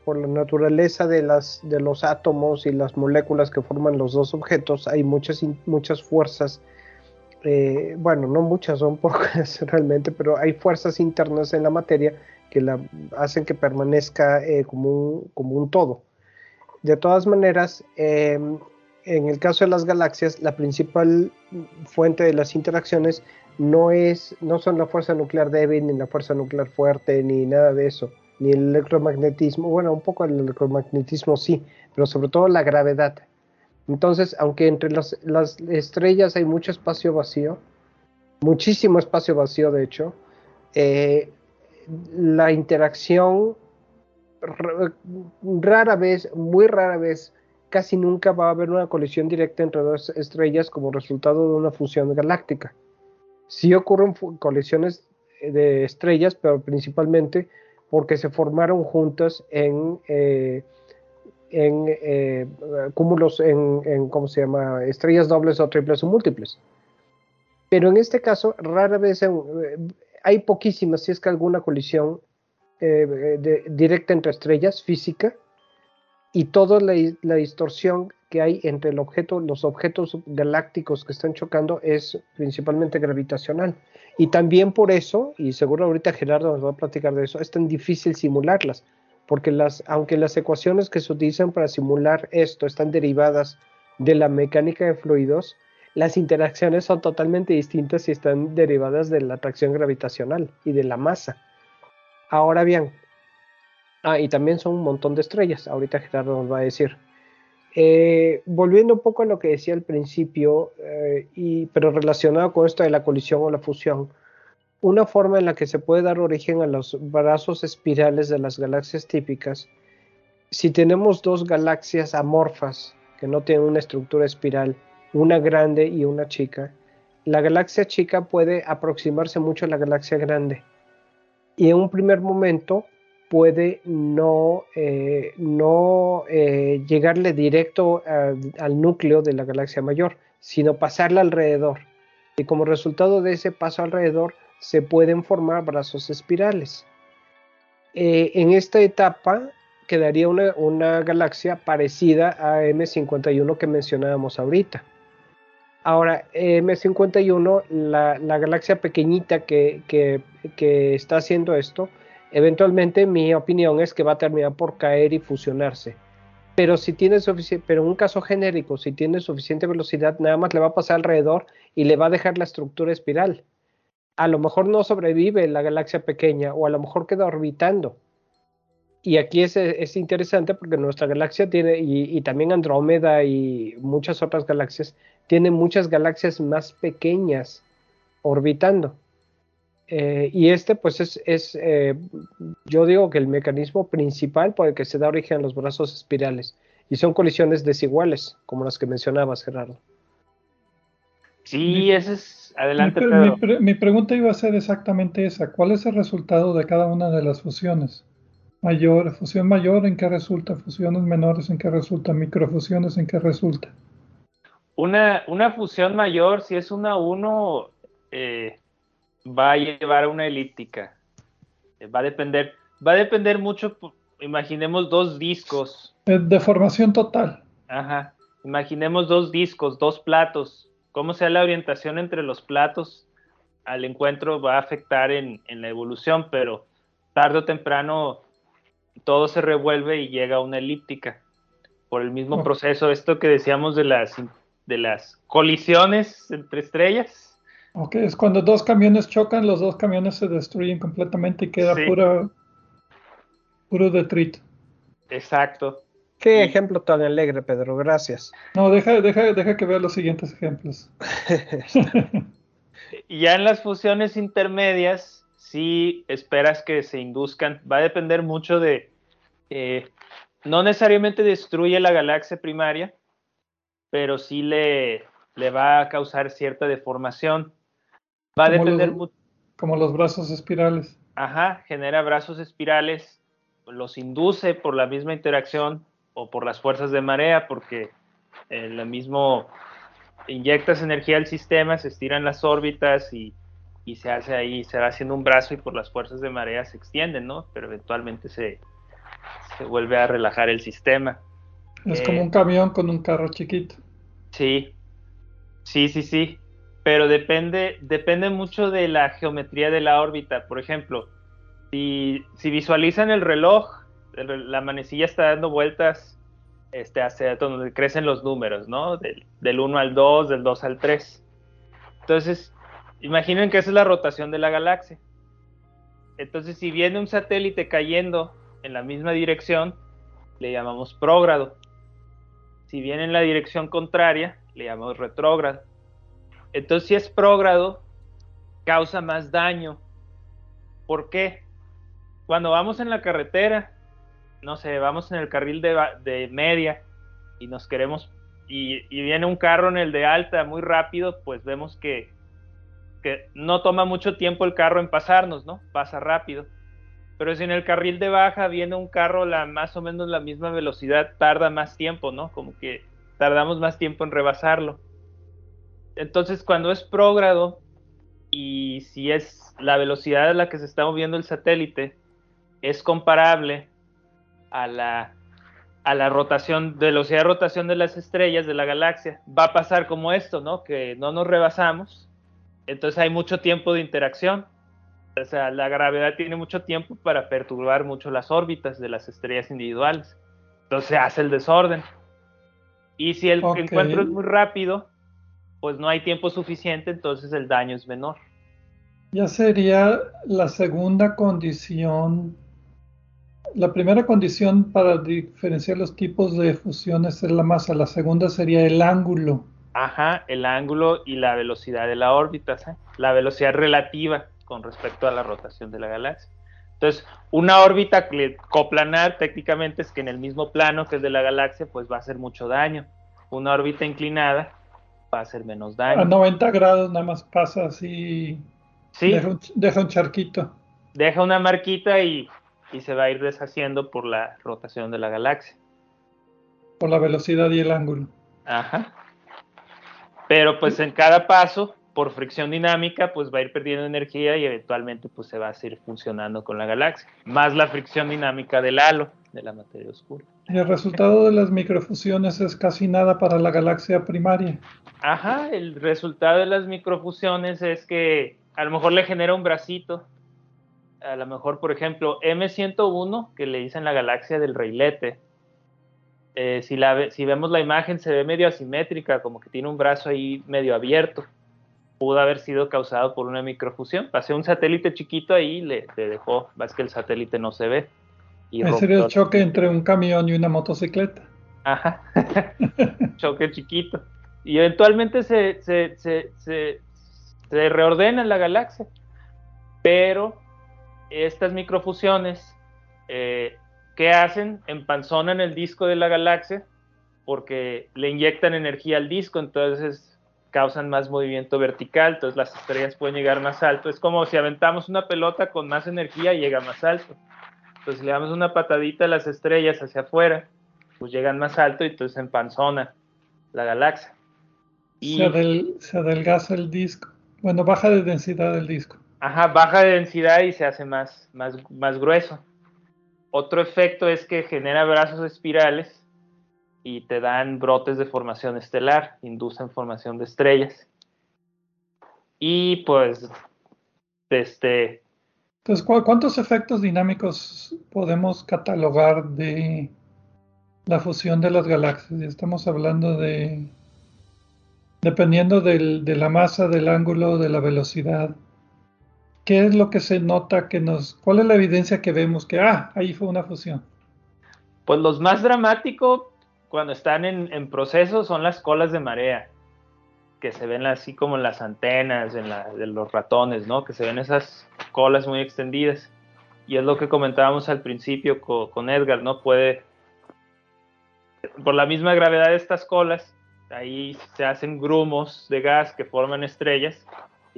por la naturaleza de, de los átomos y las moléculas que forman los dos objetos, hay muchas, muchas fuerzas, eh, bueno, no muchas, son pocas realmente, pero hay fuerzas internas en la materia que la hacen que permanezca eh, como, un, como un todo. De todas maneras, em, en el caso de las galaxias, la principal fuente de las interacciones no, es, no son la fuerza nuclear débil, ni la fuerza nuclear fuerte, ni nada de eso ni el electromagnetismo, bueno, un poco el electromagnetismo sí, pero sobre todo la gravedad. Entonces, aunque entre las, estrellas hay mucho espacio vacío, muchísimo espacio vacío de hecho, eh, la interacción rara vez, muy rara vez, casi nunca va a haber una colisión directa entre dos estrellas como resultado de una fusión galáctica. Sí ocurren colisiones de estrellas, pero principalmente porque se formaron juntas en, eh, en eh, cúmulos, en, ¿cómo se llama?, estrellas dobles o triples o múltiples. Pero en este caso, rara vez eh, hay poquísimas, si es que alguna colisión directa entre estrellas física y toda la, la, distorsión que hay entre el objeto, los objetos galácticos que están chocando es principalmente gravitacional. Y también por eso, y seguro ahorita Gerardo nos va a platicar de eso, es tan difícil simularlas, porque las, aunque las ecuaciones que se utilizan para simular esto están derivadas de la mecánica de fluidos, las interacciones son totalmente distintas y están derivadas de la atracción gravitacional y de la masa. Ahora bien, ah, y también son un montón de estrellas, ahorita Gerardo nos va a decir. Eh, volviendo un poco a lo que decía al principio, eh, y, pero relacionado con esto de la colisión o la fusión, una forma en la que se puede dar origen a los brazos espirales de las galaxias típicas, si tenemos dos galaxias amorfas que no tienen una estructura espiral, una grande y una chica, la galaxia chica puede aproximarse mucho a la galaxia grande. Y en un primer momento puede no, eh, no eh, llegarle directo al núcleo de la galaxia mayor, sino pasarla alrededor. Y como resultado de ese paso alrededor, se pueden formar brazos espirales. Eh, en esta etapa quedaría una, una, galaxia parecida a M51 que mencionábamos ahorita. Ahora, M51, la, la galaxia pequeñita que, que, que está haciendo esto, Eventualmente mi opinión es que va a terminar por caer y fusionarse. Pero si tiene pero en un caso genérico, si tiene suficiente velocidad, nada más le va a pasar alrededor y le va a dejar la estructura espiral. A lo mejor no sobrevive la galaxia pequeña o a lo mejor queda orbitando. Y aquí es, es interesante porque nuestra galaxia tiene, y, y, también Andrómeda y muchas otras galaxias, tienen muchas galaxias más pequeñas orbitando. Eh, y este, pues, es, eh, yo digo que el mecanismo principal por el que se da origen a los brazos espirales. Y son colisiones desiguales, como las que mencionabas, Gerardo. Sí, ese es. Adelante, mi, mi, pregunta iba a ser exactamente esa. ¿Cuál es el resultado de cada una de las fusiones? Mayor, fusión mayor, ¿en qué resulta? Fusiones menores, ¿en qué resulta? Microfusiones, ¿en qué resulta? Una, una fusión mayor, si es una 1, eh, va a llevar a una elíptica. Va a depender, va a depender mucho, imaginemos dos discos. De formación total. Ajá. imaginemos dos discos, dos platos, cómo sea la orientación entre los platos al encuentro va a afectar en, la evolución, pero tarde o temprano todo se revuelve y llega a una elíptica por el mismo proceso, esto que decíamos de las, de las colisiones entre estrellas. Ok, es cuando dos camiones chocan, los dos camiones se destruyen completamente y queda puro detrito. Exacto. Qué ejemplo tan alegre, Pedro, gracias. No, deja, deja, deja que vea los siguientes ejemplos. ya en las fusiones intermedias, sí esperas que se induzcan. Va a depender mucho de. Eh, no necesariamente destruye la galaxia primaria, pero sí le, le va a causar cierta deformación. Va a depender mucho. Como los brazos espirales. Ajá, genera brazos espirales, los induce por la misma interacción o por las fuerzas de marea, porque en lo mismo inyectas energía al sistema, se estiran las órbitas y, se hace ahí, se va haciendo un brazo y por las fuerzas de marea se extienden, ¿no? Pero eventualmente se, se vuelve a relajar el sistema. Es como un camión con un carro chiquito. Sí, sí, sí, sí. Pero depende, depende mucho de la geometría de la órbita. Por ejemplo, si, si visualizan el reloj, la manecilla está dando vueltas este, hacia donde crecen los números, ¿no? Del, del 1 al 2, del 2 al 3. Entonces, imaginen que esa es la rotación de la galaxia. Entonces, si viene un satélite cayendo en la misma dirección, le llamamos prógrado. Si viene en la dirección contraria, le llamamos retrógrado. Entonces, si es prógrado, causa más daño. ¿Por qué? Cuando vamos en la carretera no sé, vamos en el carril de, media y nos queremos, y, viene un carro en el de alta muy rápido, pues vemos que, que no toma mucho tiempo el carro en pasarnos, ¿no? Pasa rápido. Pero si en el carril de baja viene un carro la más o menos la misma velocidad, tarda más tiempo, ¿no? Como que tardamos más tiempo en rebasarlo. Entonces, cuando es prógrado y si es la velocidad a la que se está moviendo el satélite es comparable a la, a la rotación, velocidad de rotación de las estrellas de la galaxia, va a pasar como esto, ¿no? Que no nos rebasamos, entonces hay mucho tiempo de interacción. O sea, la gravedad tiene mucho tiempo para perturbar mucho las órbitas de las estrellas individuales. Entonces hace el desorden. Y si el encuentro es muy rápido, pues no hay tiempo suficiente, entonces el daño es menor. Ya sería la segunda condición la primera condición para diferenciar los tipos de fusiones es la masa, la segunda sería el ángulo. Ajá, el ángulo y la velocidad de la órbita, la velocidad relativa con respecto a la rotación de la galaxia. Entonces, una órbita coplanar técnicamente es que en el mismo plano que es de la galaxia, pues va a hacer mucho daño. Una órbita inclinada va a hacer menos daño. A 90 grados nada más pasa así. Sí. deja un charquito. Deja una marquita y y se va a ir deshaciendo por la rotación de la galaxia. Por la velocidad y el ángulo. Ajá. Pero pues en cada paso, por fricción dinámica, pues va a ir perdiendo energía y eventualmente pues se va a seguir funcionando con la galaxia. Más la fricción dinámica del halo, de la materia oscura. Y el resultado de las microfusiones es casi nada para la galaxia primaria. Ajá, el resultado de las microfusiones es que a lo mejor le genera un bracito a lo mejor, por ejemplo, M101, que le dicen la galaxia del reilete, eh, si, la, si vemos la imagen se ve medio asimétrica, como que tiene un brazo ahí medio abierto. Pudo haber sido causado por una microfusión. Pasé un satélite chiquito ahí y le, dejó, es que el satélite no se ve. Y sería el choque entre un camión y una motocicleta. Ajá, choque chiquito. Y eventualmente se, se, se, se, se reordena la galaxia. Pero estas microfusiones, eh, ¿qué hacen? Empanzonan el disco de la galaxia porque le inyectan energía al disco, entonces causan más movimiento vertical, entonces las estrellas pueden llegar más alto. Es como si aventamos una pelota con más energía, llega más alto. Entonces, si le damos una patadita a las estrellas hacia afuera, pues llegan más alto y entonces empanzona la galaxia. Y, se adelgaza el disco. Bueno, baja de densidad el disco. Ajá, baja de densidad y se hace más, más, más grueso. Otro efecto es que genera brazos espirales y te dan brotes de formación estelar, inducen formación de estrellas. Y pues, este... Entonces, ¿cuántos efectos dinámicos podemos catalogar de la fusión de las galaxias? Estamos hablando de, dependiendo del, de la masa, del ángulo, de la velocidad. ¿Qué es lo que se nota que nos, cuál es la evidencia que vemos que, ah, ahí fue una fusión? Pues los más dramáticos cuando están en, en proceso son las colas de marea, que se ven así como en las antenas de los ratones, ¿no? Que se ven esas colas muy extendidas. Y es lo que comentábamos al principio con, con Edgar, ¿no? Puede, por la misma gravedad de estas colas, ahí se hacen grumos de gas que forman estrellas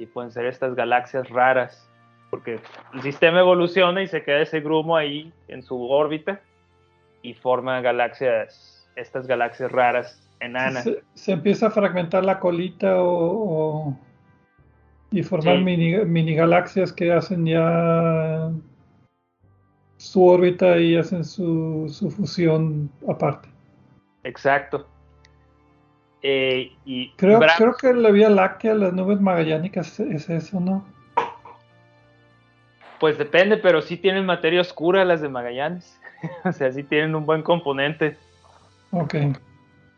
y pueden ser estas galaxias raras, porque el sistema evoluciona y se queda ese grumo ahí en su órbita y forma galaxias, estas galaxias raras enanas. Se, empieza a fragmentar la colita o, y formar mini, mini, galaxias que hacen ya su órbita y hacen su, su fusión aparte. Exacto. Eh, y creo, creo que la Vía Láctea, las nubes magallánicas, es eso, ¿no? Pues depende, pero sí tienen materia oscura las de Magallanes. o sea, sí tienen un buen componente. Ok.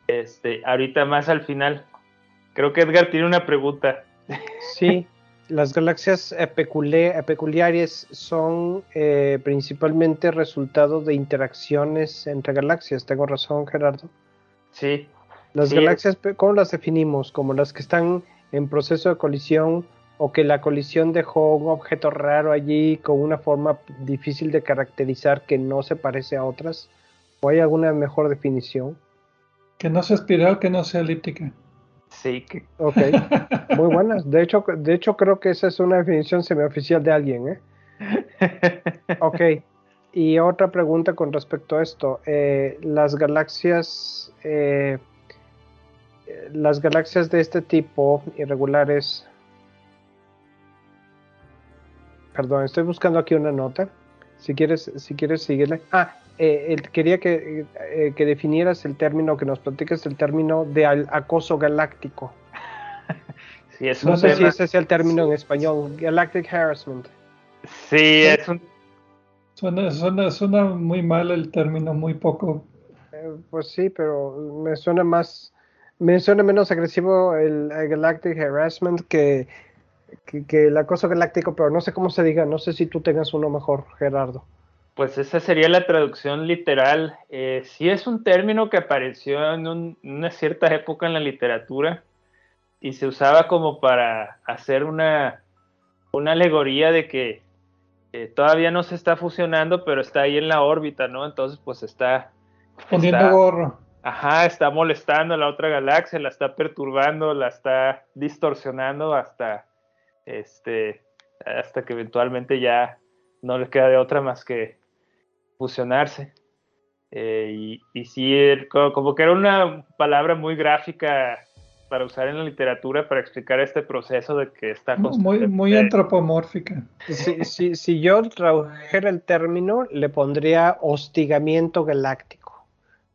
Este, ahorita más al final. Creo que Edgar tiene una pregunta. Sí, las galaxias peculiares son eh, principalmente resultado de interacciones entre galaxias. ¿Tengo razón, Gerardo? Sí. Las galaxias, ¿cómo las definimos? ¿Como las que están en proceso de colisión o que la colisión dejó un objeto raro allí con una forma difícil de caracterizar que no se parece a otras? ¿O hay alguna mejor definición? Que no sea espiral, que no sea elíptica. Sí. Que... Ok, muy buenas. De hecho, de hecho, creo que esa es una definición semioficial de alguien. ¿eh? Ok. Y otra pregunta con respecto a esto. Eh, las galaxias, eh, las galaxias de este tipo irregulares Perdón, estoy buscando aquí una nota. Si quieres, si quieres seguirle. Ah, eh, quería que, eh, que, definieras el término, que nos platiques el término de acoso galáctico. sí, es no sé si ese es el término en español, galactic harassment. Sí, es un... Suena, suena, muy mal el término, muy poco. Eh, pues sí, pero me suena más, me suena menos agresivo el galactic harassment que que, el acoso galáctico, pero no sé cómo se diga, no sé si tú tengas uno mejor, Gerardo. Pues esa sería la traducción literal. Eh, sí es un término que apareció en una cierta época en la literatura y se usaba como para hacer una, una alegoría de que todavía no se está fusionando, pero está ahí en la órbita, ¿no? Entonces, pues está... Poniendo gorro. Ajá, está molestando a la otra galaxia, la está perturbando, la está distorsionando hasta este, hasta que eventualmente ya no le queda de otra más que fusionarse. Eh, y, y sí, como, que era una palabra muy gráfica para usar en la literatura para explicar este proceso de que está muy, muy antropomórfica. Si, si, yo trajera el término, le pondría hostigamiento galáctico.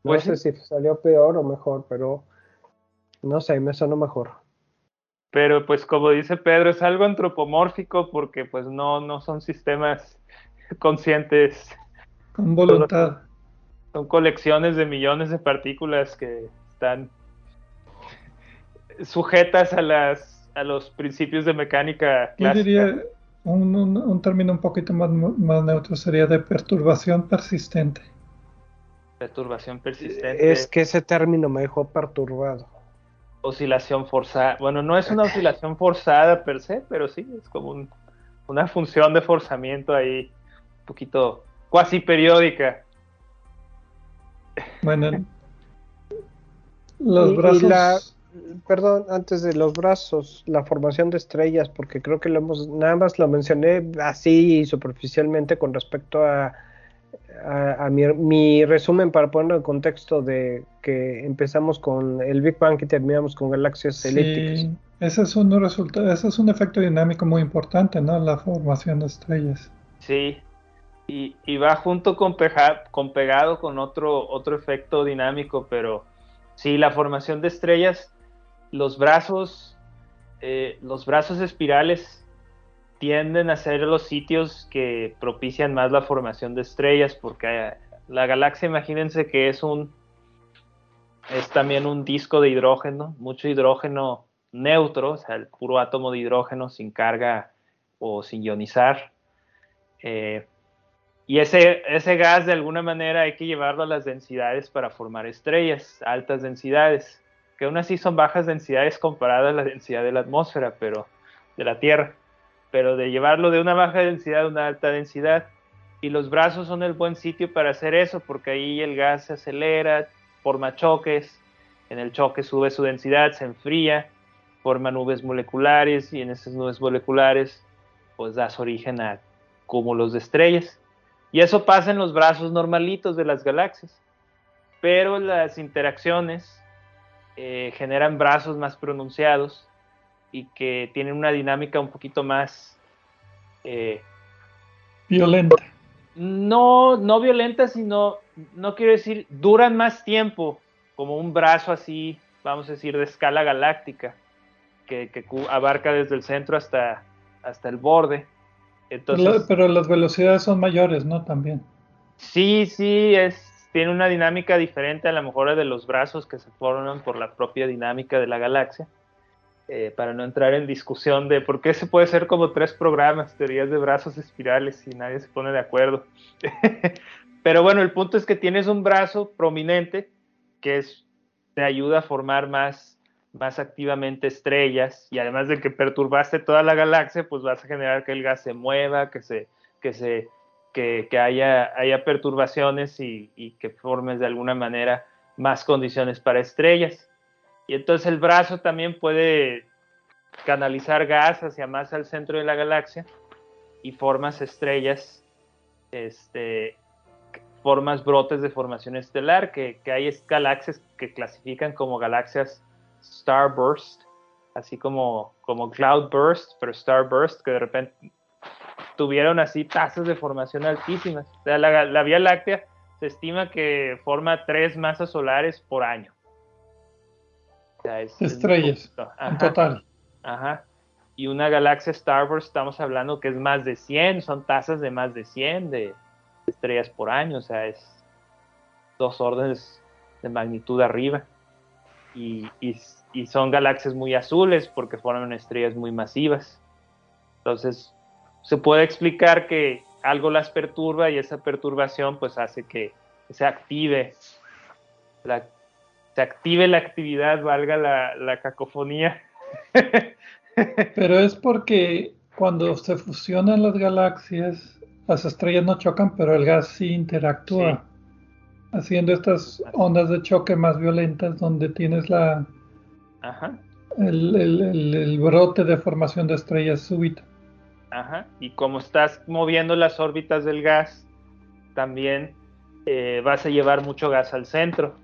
No pues sé si salió peor o mejor, pero no sé, me sonó mejor pero pues como dice Pedro, es algo antropomórfico porque pues no, no son sistemas conscientes. Con voluntad. Son colecciones de millones de partículas que están sujetas a las a los principios de mecánica clásica. Yo diría un, un, término un poquito más, más neutro sería de perturbación persistente. Perturbación persistente. Es que ese término me dejó perturbado oscilación forzada. Bueno, no es una oscilación forzada per se, pero sí es como una función de forzamiento ahí, un poquito cuasi periódica. Bueno, los brazos. perdón, antes de los brazos, la formación de estrellas, porque creo que lo hemos, nada más lo mencioné así superficialmente con respecto a a, mi, resumen para ponerlo en contexto de que empezamos con el Big Bang y terminamos con galaxias elípticas. Ese es un resultado, ese es un efecto dinámico muy importante, ¿no? La formación de estrellas. Sí. Y, va junto con, con pegado con otro, otro efecto dinámico, pero sí, la formación de estrellas, los brazos, eh, los brazos espirales tienden a ser los sitios que propician más la formación de estrellas, porque la galaxia, imagínense que es un, es también un disco de hidrógeno, mucho hidrógeno neutro, o sea, el puro átomo de hidrógeno sin carga o sin ionizar. Eh, y ese, ese gas de alguna manera hay que llevarlo a las densidades para formar estrellas, altas densidades, que aún así son bajas densidades comparadas a la densidad de la atmósfera, pero de la Tierra, pero de llevarlo de una baja densidad a una alta densidad. Y los brazos son el buen sitio para hacer eso, porque ahí el gas se acelera, forma choques, en el choque sube su densidad, se enfría, forma nubes moleculares y en esas nubes moleculares pues das origen a cúmulos de estrellas. Y eso pasa en los brazos normalitos de las galaxias. Pero las interacciones eh, generan brazos más pronunciados y que tienen una dinámica un poquito más... Eh, violenta. No, no violenta, sino, no quiero decir, duran más tiempo, como un brazo así, vamos a decir, de escala galáctica, que, que abarca desde el centro hasta, hasta el borde pero, las velocidades son mayores, ¿no? También. Sí, sí, es, tiene una dinámica diferente a la mejor de los brazos que se forman por la propia dinámica de la galaxia. Eh, para no entrar en discusión de por qué se puede ser como tres programas, teorías de brazos espirales, y nadie se pone de acuerdo. Pero bueno, el punto es que tienes un brazo prominente que te ayuda a formar más más activamente estrellas y además de que perturbaste toda la galaxia, pues vas a generar que el gas se mueva, que se, que se, que, haya, haya perturbaciones y, que formes de alguna manera más condiciones para estrellas. Y entonces el brazo también puede canalizar gas hacia más al centro de la galaxia y formas estrellas, este, formas brotes de formación estelar, que, que hay galaxias que clasifican como galaxias Starburst, así como, como Cloudburst, pero Starburst, que de repente tuvieron así tasas de formación altísimas. la, Vía Láctea se estima que forma tres masas solares por año. Estrellas, en total. Ajá. Y una galaxia Starburst, estamos hablando que es más de 100, son tasas de más de 100 de estrellas por año, o sea, es dos órdenes de magnitud arriba y, son galaxias muy azules porque forman estrellas muy masivas. Entonces, se puede explicar que algo las perturba y esa perturbación pues hace que se active la, se active la actividad, valga la, la cacofonía. Pero es porque cuando se fusionan las galaxias, las estrellas no chocan, pero el gas sí interactúa haciendo estas ondas de choque más violentas donde tienes la El, brote de formación de estrellas súbito. Ajá. Y como estás moviendo las órbitas del gas, también eh, vas a llevar mucho gas al centro,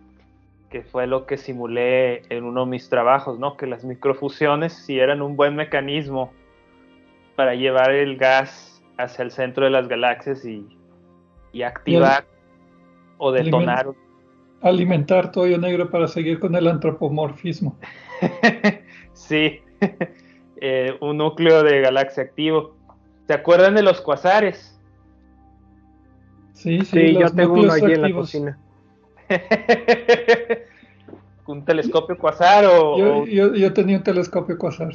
que fue lo que simulé en uno de mis trabajos, ¿no? Que las microfusiones sí eran un buen mecanismo para llevar el gas hacia el centro de las galaxias y, y activar o detonar. Alimentar todo hoyo negro para seguir con el antropomorfismo. sí, eh, un núcleo de galaxia activo. ¿Se acuerdan de los cuasares? Sí, sí, yo tengo uno allí en la cocina. ¿Un telescopio cuasar o...? Yo, tenía un telescopio cuasar,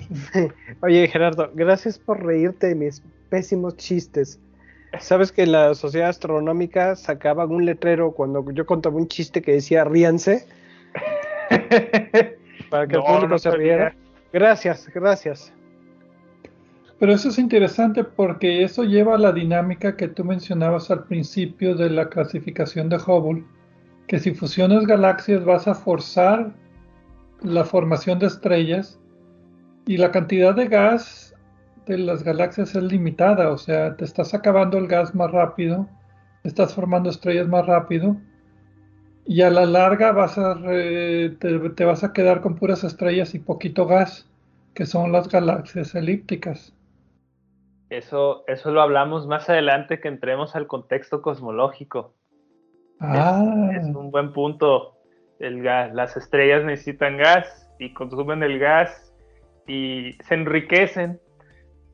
Oye, Gerardo, gracias por reírte de mis pésimos chistes. ¿Sabes que la Sociedad Astronómica sacaba un letrero cuando yo contaba un chiste que decía ríanse? Para que el público se riera. Gracias, gracias. Pero eso es interesante porque eso lleva a la dinámica que tú mencionabas al principio de la clasificación de Hubble, que si fusionas galaxias vas a forzar la formación de estrellas y la cantidad de gas de las galaxias es limitada, o sea, te estás acabando el gas más rápido, estás formando estrellas más rápido y a la larga vas a te, vas a quedar con puras estrellas y poquito gas, que son las galaxias elípticas. Eso, eso lo hablamos más adelante que entremos al contexto cosmológico. Ah. Es, un buen punto. El gas, las estrellas necesitan gas y consumen el gas y se enriquecen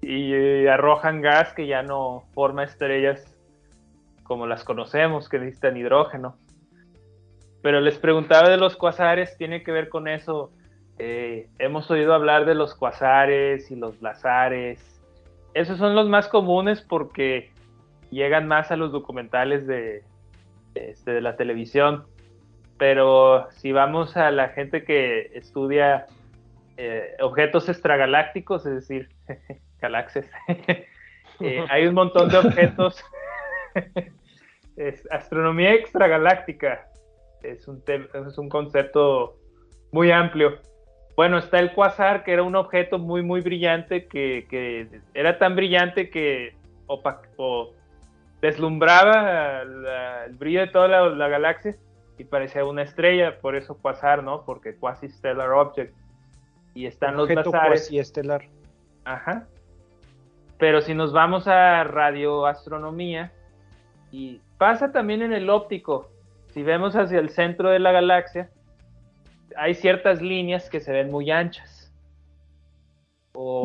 y eh, arrojan gas que ya no forma estrellas como las conocemos, que necesitan hidrógeno. Pero les preguntaba de los cuasares, tiene que ver con eso. Eh, hemos oído hablar de los cuasares y los lazares. Esos son los más comunes porque llegan más a los documentales de, este, de la televisión. Pero si vamos a la gente que estudia eh, objetos extragalácticos, es decir, galaxias, eh, hay un montón de objetos. astronomía extragaláctica es un, es un concepto muy amplio. Bueno, está el quasar, que era un objeto muy, muy brillante, que, era tan brillante que deslumbraba el brillo de toda la, galaxia y parecía una estrella, por eso quasar, ¿no? Porque quasi-stellar object. Y están los lazares. estelar. Ajá. Pero si nos vamos a radioastronomía, y pasa también en el óptico, si vemos hacia el centro de la galaxia, hay ciertas líneas que se ven muy anchas.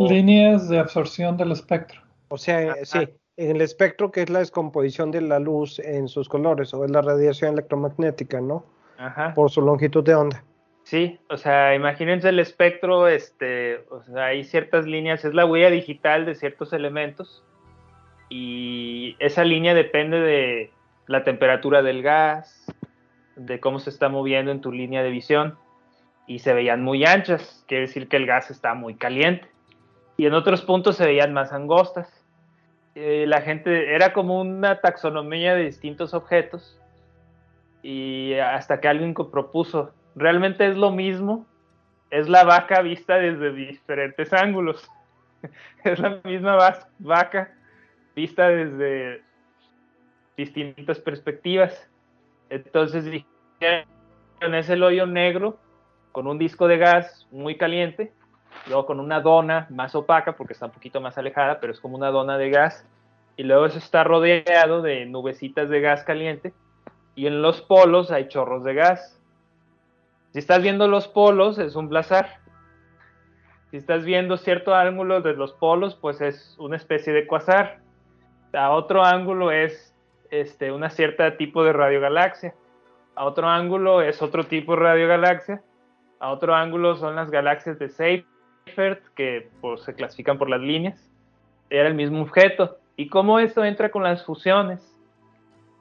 Líneas de absorción del espectro. O sea, sí, en el espectro que es la descomposición de la luz en sus colores, o es la radiación electromagnética, ¿no? Ajá. Por su longitud de onda. Sí, o sea, imagínense el espectro, este, o sea, hay ciertas líneas, es la huella digital de ciertos elementos, y esa línea depende de la temperatura del gas, de cómo se está moviendo en tu línea de visión y se veían muy anchas, quiere decir que el gas está muy caliente. Y en otros puntos se veían más angostas. Eh, la gente era como una taxonomía de distintos objetos y hasta que alguien propuso, realmente es lo mismo, es la vaca vista desde diferentes ángulos. es la misma vaca vista desde distintas perspectivas. Entonces dijeron, es el hoyo negro con un disco de gas muy caliente, luego con una dona más opaca porque está un poquito más alejada, pero es como una dona de gas, y luego eso está rodeado de nubecitas de gas caliente, y en los polos hay chorros de gas. Si estás viendo los polos, es un blazar. Si estás viendo cierto ángulo de los polos, pues es una especie de quasar. A otro ángulo es este, una cierta tipo de radiogalaxia. A otro ángulo es otro tipo de radiogalaxia. A otro ángulo son las galaxias de Seyfert, que pues, se clasifican por las líneas. Era el mismo objeto. ¿Y cómo esto entra con las fusiones?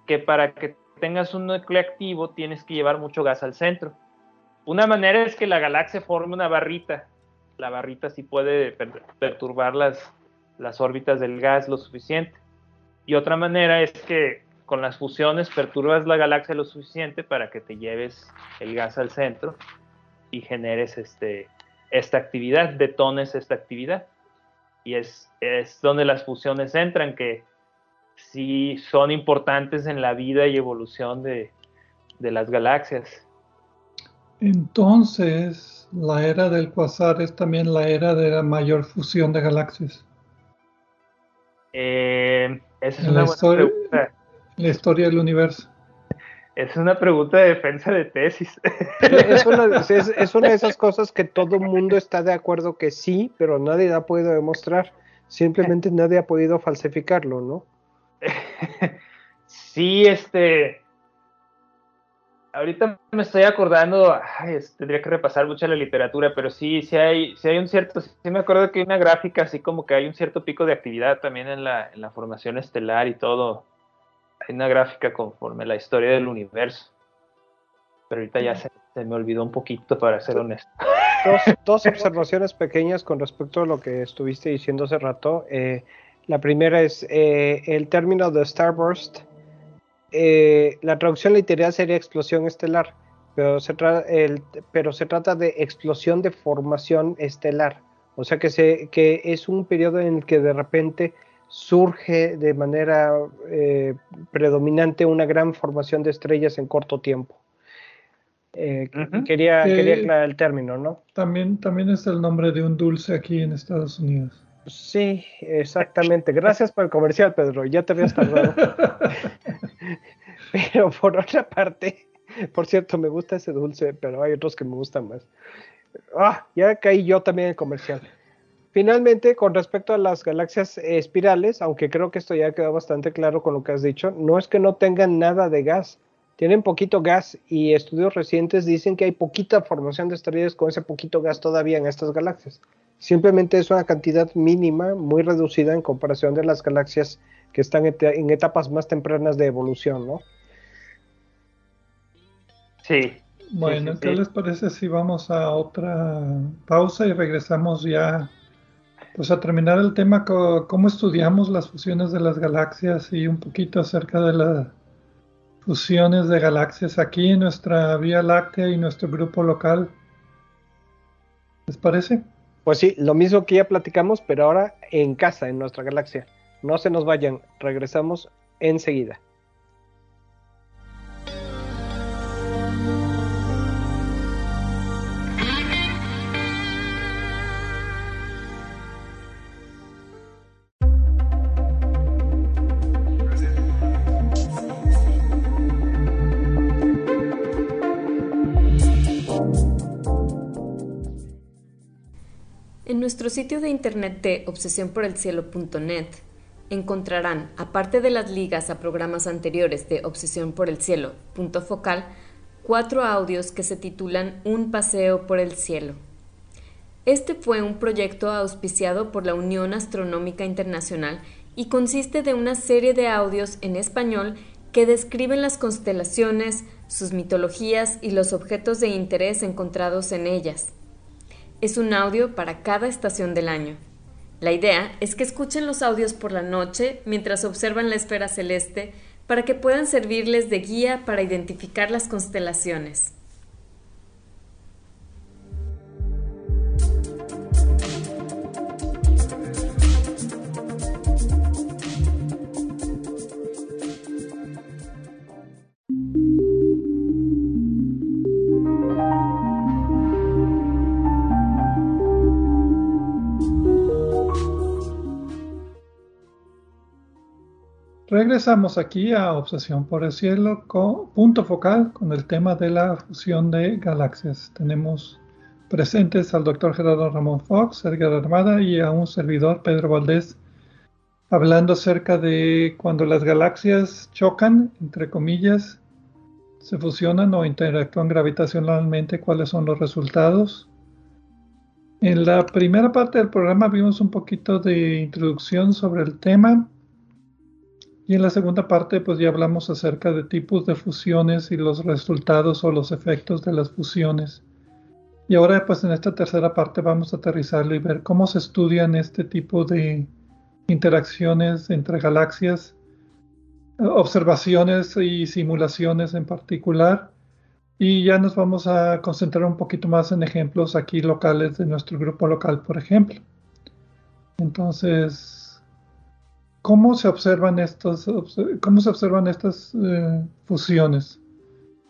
Que para que tengas un núcleo activo tienes que llevar mucho gas al centro. Una manera es que la galaxia forme una barrita. La barrita sí puede perturbar las, las órbitas del gas lo suficiente. Y otra manera es que con las fusiones perturbas la galaxia lo suficiente para que te lleves el gas al centro y generes este, esta actividad, detones esta actividad. Y es, es donde las fusiones entran, que sí son importantes en la vida y evolución de, de las galaxias. Entonces, la era del quasar es también la era de la mayor fusión de galaxias. Eh, esa es una buena pregunta. La historia del universo. Es una pregunta de defensa de tesis. Es una, de esas cosas que todo el mundo está de acuerdo que sí, pero nadie ha podido demostrar. Simplemente nadie ha podido falsificarlo, ¿no? Sí, este ahorita me estoy acordando, tendría que repasar mucha la literatura, pero sí, sí hay, sí hay un cierto, sí me acuerdo que hay una gráfica así como que hay un cierto pico de actividad también en la, en la formación estelar y todo. Una gráfica conforme la historia del universo. Pero ahorita ya se, me olvidó un poquito, para ser honesto. Dos, observaciones pequeñas con respecto a lo que estuviste diciendo hace rato. Eh, la primera es eh, el término de Starburst eh, la traducción literal sería explosión estelar, pero se, pero se trata de explosión de formación estelar. O sea que, se, que es un periodo en el que de repente surge de manera eh, predominante una gran formación de estrellas en corto tiempo. Eh, quería, quería aclarar el término, ¿no? También, también es el nombre de un dulce aquí en Estados Unidos. Sí, exactamente. Gracias por el comercial, Pedro. Ya te habías tardado. pero por otra parte, por cierto, me gusta ese dulce, pero hay otros que me gustan más. Ah, ya caí yo también en el comercial. Finalmente, con respecto a las galaxias espirales, aunque creo que esto ya quedó bastante claro con lo que has dicho, no es que no tengan nada de gas, tienen poquito gas y estudios recientes dicen que hay poquita formación de estrellas con ese poquito gas todavía en estas galaxias. Simplemente es una cantidad mínima, muy reducida en comparación de las galaxias que están en etapas más tempranas de evolución, ¿no? Sí. Bueno, ¿qué les parece si vamos a otra pausa y regresamos ya pues a terminar el tema cómo estudiamos las fusiones de las galaxias y un poquito acerca de las fusiones de galaxias aquí en nuestra Vía Láctea y nuestro grupo local. ¿Les parece? Pues sí, lo mismo que ya platicamos, pero ahora en casa, en nuestra galaxia. No se nos vayan, regresamos enseguida. Nuestro sitio de internet de obsesionporelcielo.net encontrarán, aparte de las ligas a programas anteriores de Obsesión por el Cielo, punto focal, cuatro audios que se titulan Un paseo por el cielo. Este fue un proyecto auspiciado por la Unión Astronómica Internacional y consiste de una serie de audios en español que describen las constelaciones, sus mitologías y los objetos de interés encontrados en ellas. Es un audio para cada estación del año. La idea es que escuchen los audios por la noche mientras observan la esfera celeste para que puedan servirles de guía para identificar las constelaciones. Regresamos aquí a Obsesión por el Cielo, punto focal con el tema de la fusión de galaxias. Tenemos presentes al doctor Gerardo Ramón Fox, Edgar Armada y a un servidor, Pedro Valdés, hablando acerca de cuando las galaxias chocan, entre comillas, se fusionan o interactúan gravitacionalmente, cuáles son los resultados. En la primera parte del programa vimos un poquito de introducción sobre el tema y en la segunda parte, pues ya hablamos acerca de tipos de fusiones y los resultados o los efectos de las fusiones. Y ahora, pues en esta tercera parte vamos a aterrizarlo y ver cómo se estudian este tipo de interacciones entre galaxias, observaciones y simulaciones en particular. Y ya nos vamos a concentrar un poquito más en ejemplos aquí locales de nuestro grupo local, por ejemplo. Entonces, ¿Cómo se observan estos, cómo se observan estas eh, fusiones?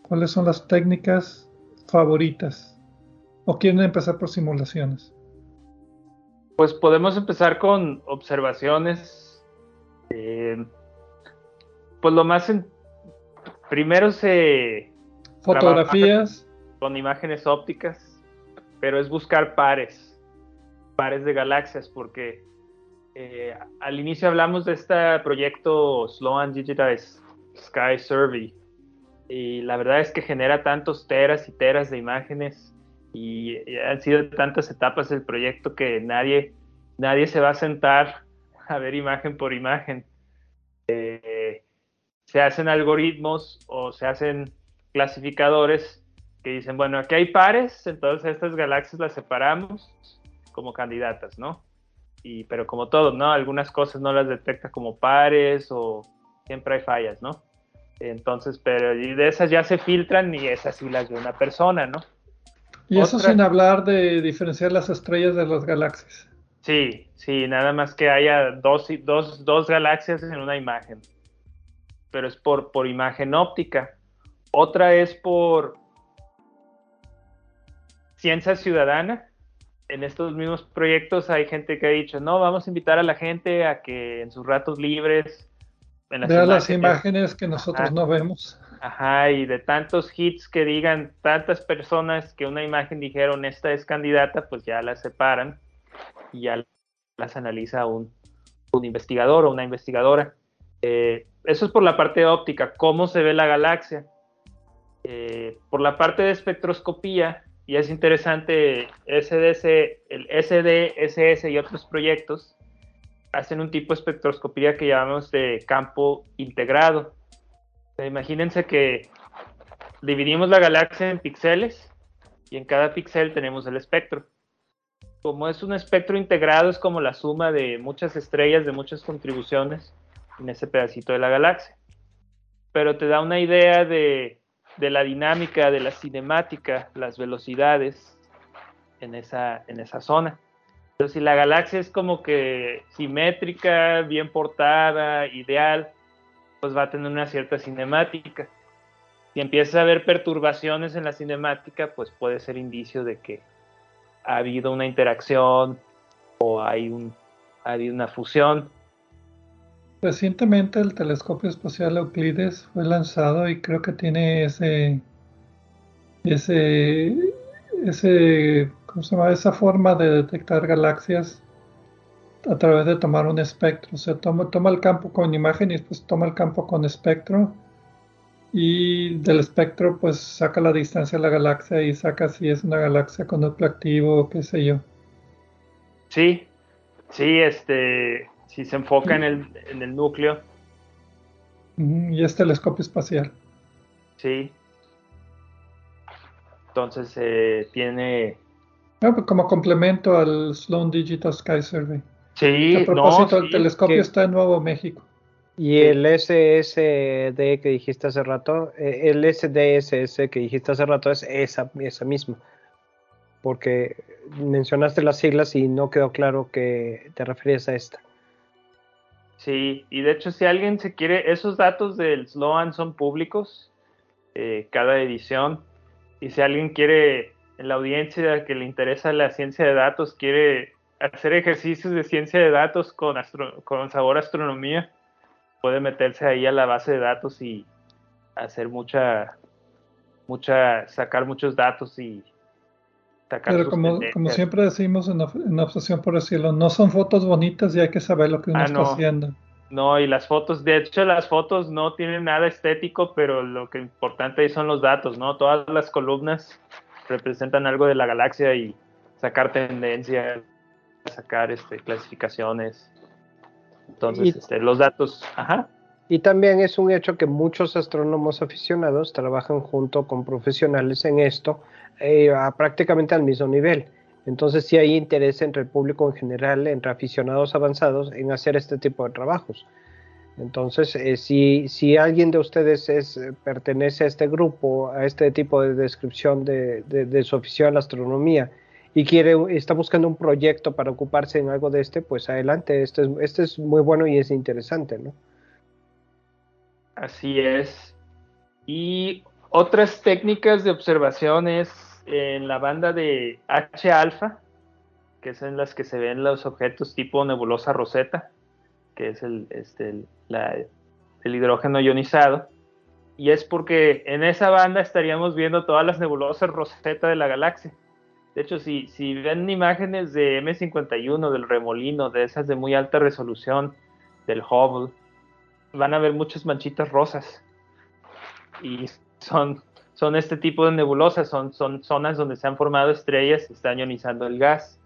¿Cuáles son las técnicas favoritas? ¿O quieren empezar por simulaciones? Pues podemos empezar con observaciones. Eh, pues lo más primero se fotografías con imágenes ópticas, pero es buscar pares, pares de galaxias, porque eh, al inicio hablamos de este proyecto Sloan Digitized Sky Survey y la verdad es que genera tantos teras y teras de imágenes y, han sido tantas etapas del proyecto que nadie, nadie se va a sentar a ver imagen por imagen. Eh, se hacen algoritmos o se hacen clasificadores que dicen, bueno, aquí hay pares, entonces estas galaxias las separamos como candidatas, ¿no? Y, pero como todo, ¿no? Algunas cosas no las detecta como pares o siempre hay fallas, ¿no? Entonces, pero de esas ya se filtran y esas sí las ve una persona, ¿no? Y eso sin hablar de diferenciar las estrellas de las galaxias. Sí, sí, nada más que haya dos, dos, dos galaxias en una imagen. Pero es por, por imagen óptica. Otra es por ciencia ciudadana, en estos mismos proyectos hay gente que ha dicho, no, vamos a invitar a la gente a que en sus ratos libres... En las Vea las imágenes que nosotros no vemos. Ajá, y de tantos hits que digan tantas personas que una imagen dijeron esta es candidata, pues ya la separan y ya las analiza un, un investigador o una investigadora. Eh, eso es por la parte óptica, cómo se ve la galaxia. Eh, por la parte de espectroscopía, y es interesante, SDC, el SDSS y otros proyectos hacen un tipo de espectroscopía que llamamos de campo integrado. imagínense que dividimos la galaxia en píxeles y en cada píxel tenemos el espectro. Como es un espectro integrado, es como la suma de muchas estrellas, de muchas contribuciones en ese pedacito de la galaxia. Pero te da una idea de, la dinámica, de la cinemática, las velocidades en esa, en esa zona. Pero si la galaxia es como que simétrica, bien portada, ideal, pues va a tener una cierta cinemática. Si empieza a haber perturbaciones en la cinemática, pues puede ser indicio de que ha habido una interacción o hay, un, ha una fusión. Recientemente el telescopio espacial Euclides fue lanzado y creo que tiene ese, ese, ese, ¿cómo se llama? Esa forma de detectar galaxias a través de tomar un espectro. O sea, toma, toma el campo con imagen y después toma el campo con espectro. Y del espectro, pues saca la distancia a la galaxia y saca si es una galaxia con núcleo activo o qué sé yo. Sí, sí, este, si se enfoca en el, en el núcleo. Y es telescopio espacial. Sí. Entonces eh, tiene... No, pues como complemento al Sloan Digital Sky Survey. Sí, a propósito, el telescopio está en Nuevo México. Y el SSD que dijiste hace rato, eh, el SDSS que dijiste hace rato es esa, esa misma. Porque mencionaste las siglas y no quedó claro que te referías a esta. Sí, y de hecho si alguien se quiere, esos datos del Sloan son públicos, eh, cada edición, y si alguien quiere, en la audiencia que le interesa la ciencia de datos, quiere hacer ejercicios de ciencia de datos con, con sabor astronomía, puede meterse ahí a la base de datos y hacer mucha, mucha, sacar muchos datos y sacar Pero como, como, siempre decimos en, en, Obsesión por el Cielo, no son fotos bonitas y hay que saber lo que uno ah, está haciendo. No, y las fotos, de hecho las fotos no tienen nada estético, pero lo que importante ahí son los datos, ¿no? Todas las columnas representan algo de la galaxia y sacar tendencias, sacar este, clasificaciones. Entonces, este, los datos, ajá. Y también es un hecho que muchos astrónomos aficionados trabajan junto con profesionales en esto eh, prácticamente al mismo nivel. Entonces sí hay interés entre el público en general, entre aficionados avanzados, en hacer este tipo de trabajos. Entonces, eh, si, si, alguien de ustedes es, pertenece a este grupo, a este tipo de descripción de, de, su afición a la astronomía, y quiere, está buscando un proyecto para ocuparse en algo de este, pues adelante, este es, este es muy bueno y es interesante, ¿no? Así es. Y otras técnicas de observación es en la banda de H alfa, que es en las que se ven los objetos tipo nebulosa roseta, que es el, este, el hidrógeno ionizado. Y es porque en esa banda estaríamos viendo todas las nebulosas roseta de la galaxia. De hecho, si, si ven imágenes de M51, del remolino, de esas de muy alta resolución, del Hubble, van a ver muchas manchitas rosas. Y son, son este tipo de nebulosas, son, son zonas donde se han formado estrellas y están ionizando el gas.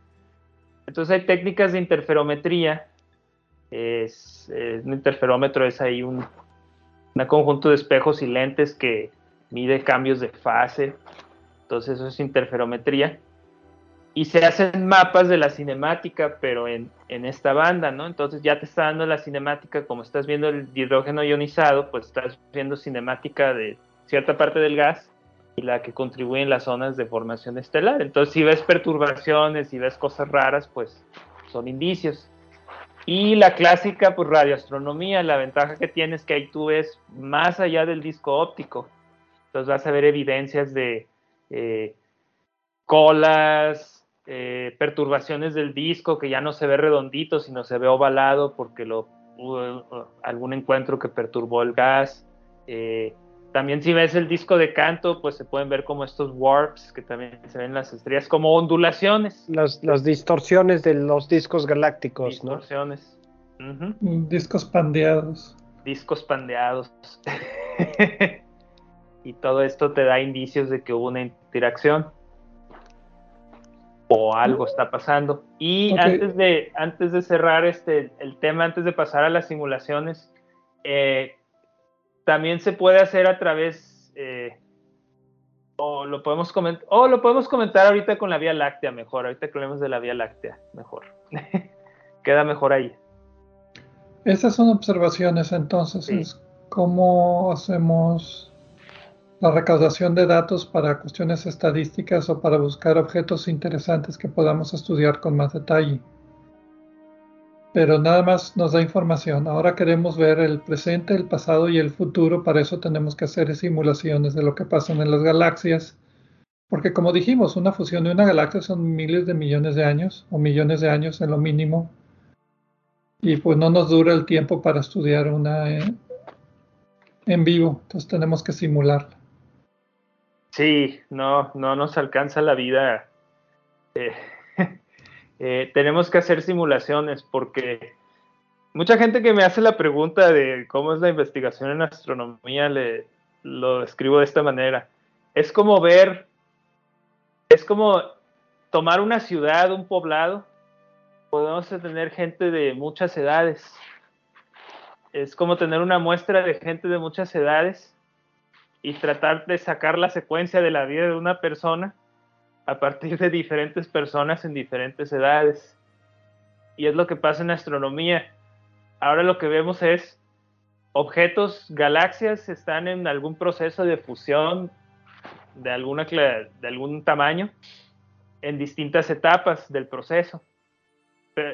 Entonces hay técnicas de interferometría. Es, un interferómetro es ahí un, un conjunto de espejos y lentes que mide cambios de fase. Entonces eso es interferometría y se hacen mapas de la cinemática, pero en, esta banda, ¿no? Entonces ya te está dando la cinemática, como estás viendo el hidrógeno ionizado, pues estás viendo cinemática de cierta parte del gas y la que contribuye en las zonas de formación estelar. Entonces si ves perturbaciones, si ves cosas raras, pues son indicios. Y la clásica, pues radioastronomía, la ventaja que tienes es que ahí tú ves más allá del disco óptico. Entonces vas a ver evidencias de eh, colas, eh, perturbaciones del disco, que ya no se ve redondito, sino se ve ovalado porque lo, hubo algún encuentro que perturbó el gas. Eh, también si ves el disco de canto, pues se pueden ver como estos warps que también se ven en las estrellas, como ondulaciones. Las, las distorsiones de los discos galácticos, distorsiones. ¿no? Discos pandeados. Discos pandeados. y todo esto te da indicios de que hubo una interacción o algo está pasando. Y antes, de, antes de cerrar este, el tema, antes de pasar a las simulaciones, eh, también se puede hacer a través, eh, o, lo podemos comentar, o lo podemos comentar ahorita con la Vía Láctea mejor, ahorita que hablemos de la Vía Láctea mejor. Queda mejor ahí. Esas son observaciones entonces, cómo hacemos la recaudación de datos para cuestiones estadísticas o para buscar objetos interesantes que podamos estudiar con más detalle pero nada más nos da información. Ahora queremos ver el presente, el pasado y el futuro. Para eso tenemos que hacer simulaciones de lo que pasa en las galaxias. Porque como dijimos, una fusión de una galaxia son miles de millones de años o millones de años en lo mínimo. Y pues no nos dura el tiempo para estudiar una en, vivo. Entonces tenemos que simularla. Sí, no, no nos alcanza la vida. Eh, eh, tenemos que hacer simulaciones porque mucha gente que me hace la pregunta de cómo es la investigación en astronomía, le, lo escribo de esta manera. Es como ver, es como tomar una ciudad, un poblado, podemos tener gente de muchas edades. Es como tener una muestra de gente de muchas edades y tratar de sacar la secuencia de la vida de una persona a partir de diferentes personas en diferentes edades. Y es lo que pasa en astronomía. Ahora lo que vemos es objetos, galaxias están en algún proceso de fusión de, alguna, de algún tamaño en distintas etapas del proceso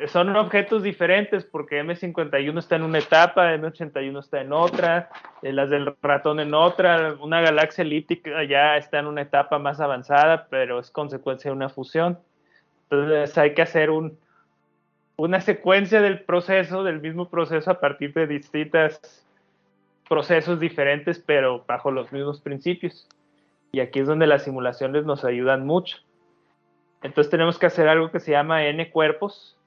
son objetos diferentes porque M51 está en una etapa, M81 está en otra, eh, las del ratón en otra, una galaxia elíptica ya está en una etapa más avanzada, pero es consecuencia de una fusión. Entonces hay que hacer un, una secuencia del proceso, del mismo proceso a partir de distintos procesos diferentes, pero bajo los mismos principios. Y aquí es donde las simulaciones nos ayudan mucho. Entonces tenemos que hacer algo que se llama N cuerpos,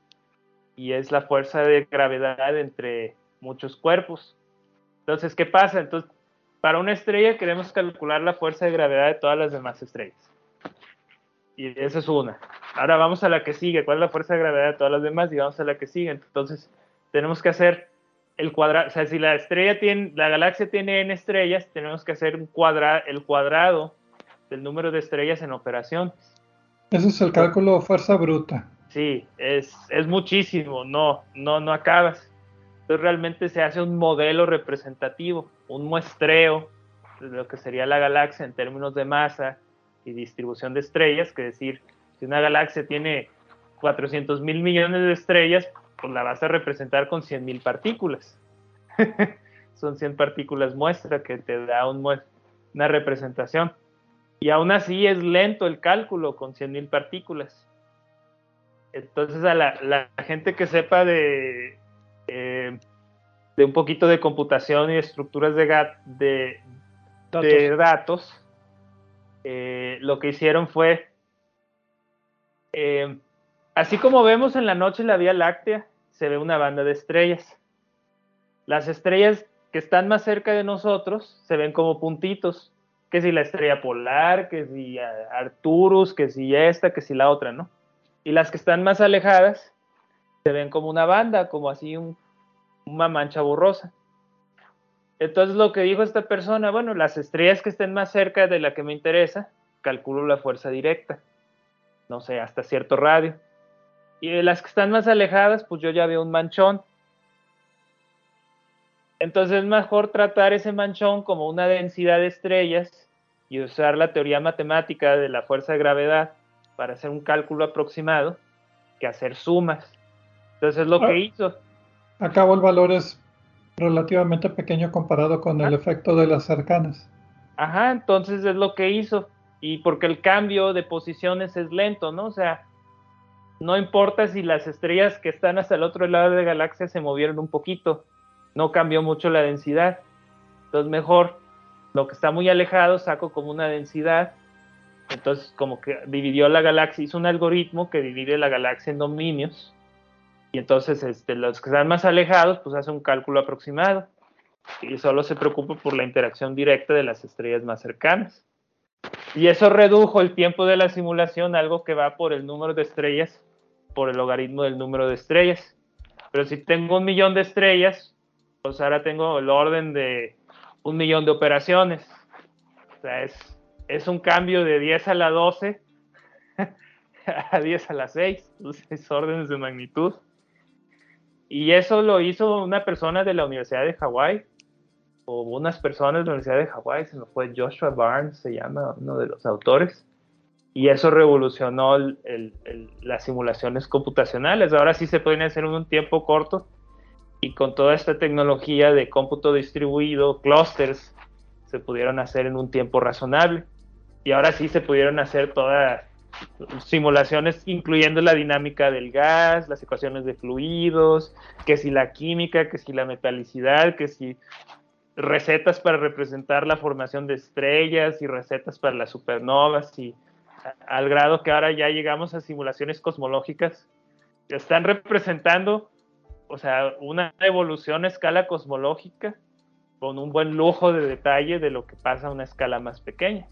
y es la fuerza de gravedad entre muchos cuerpos. Entonces, ¿qué pasa? Entonces, para una estrella queremos calcular la fuerza de gravedad de todas las demás estrellas. Y esa es una. Ahora vamos a la que sigue. ¿Cuál es la fuerza de gravedad de todas las demás? Y vamos a la que sigue. Entonces, tenemos que hacer el cuadrado. O sea, si la estrella tiene, la galaxia tiene n estrellas, tenemos que hacer un cuadra, el cuadrado del número de estrellas en operación. Ese es el cálculo de fuerza bruta. Sí, es, es muchísimo, no, no, no acabas. Entonces realmente se hace un modelo representativo, un muestreo de lo que sería la galaxia en términos de masa y distribución de estrellas, que decir, si una galaxia tiene 400 mil millones de estrellas, pues la vas a representar con 100 mil partículas. Son 100 partículas muestra que te da un una representación. Y aún así es lento el cálculo con 100 mil partículas. Entonces a la, gente que sepa de, eh, de un poquito de computación y estructuras de, de, datos, de datos eh, lo que hicieron fue, eh, así como vemos en la noche la Vía Láctea, se ve una banda de estrellas. Las estrellas que están más cerca de nosotros se ven como puntitos, que si la estrella polar, que si Arturus, que si esta, que si la otra, ¿no? Y las que están más alejadas se ven como una banda, como así una mancha borrosa. Entonces lo que dijo esta persona, bueno, las estrellas que estén más cerca de la que me interesa, calculo la fuerza directa, no sé, hasta cierto radio. Y de las que están más alejadas, pues yo ya veo un manchón. Entonces es mejor tratar ese manchón como una densidad de estrellas y usar la teoría matemática de la fuerza de gravedad para hacer un cálculo aproximado que hacer sumas. Entonces es lo que ah. hizo. Acabo el valor es relativamente pequeño comparado con el efecto de las cercanas. Ajá, entonces es lo que hizo. Y porque el cambio de posiciones es lento, ¿no? O sea, no importa si las estrellas que están hasta el otro lado de la galaxia se movieron un poquito, no cambió mucho la densidad. Entonces mejor lo que está muy alejado saco como una densidad. Entonces como que dividió la galaxia, hizo un algoritmo que divide la galaxia en dominios. Y entonces este, los que están más alejados pues hace un cálculo aproximado. Y solo se preocupa por la interacción directa de las estrellas más cercanas. Y eso redujo el tiempo de la simulación, algo que va por el número de estrellas, por el logaritmo del número de estrellas. Pero si tengo un millón de estrellas, pues ahora tengo el orden de un millón de operaciones. O sea, es, es un cambio de 10 a la 12 a 10 a la 6, es órdenes de magnitud. Y eso lo hizo una persona de la Universidad de Hawái, o unas personas de la Universidad de Hawái, se me fue Joshua Barnes, se llama uno de los autores, y eso revolucionó las simulaciones computacionales. Ahora sí se pueden hacer en un tiempo corto y con toda esta tecnología de cómputo distribuido, clusters, se pudieron hacer en un tiempo razonable. Y ahora sí se pudieron hacer todas simulaciones incluyendo la dinámica del gas, las ecuaciones de fluidos, que si la química, que si la metalicidad, que si recetas para representar la formación de estrellas y recetas para las supernovas y al grado que ahora ya llegamos a simulaciones cosmológicas que están representando o sea, una evolución a escala cosmológica con un buen lujo de detalle de lo que pasa a una escala más pequeña.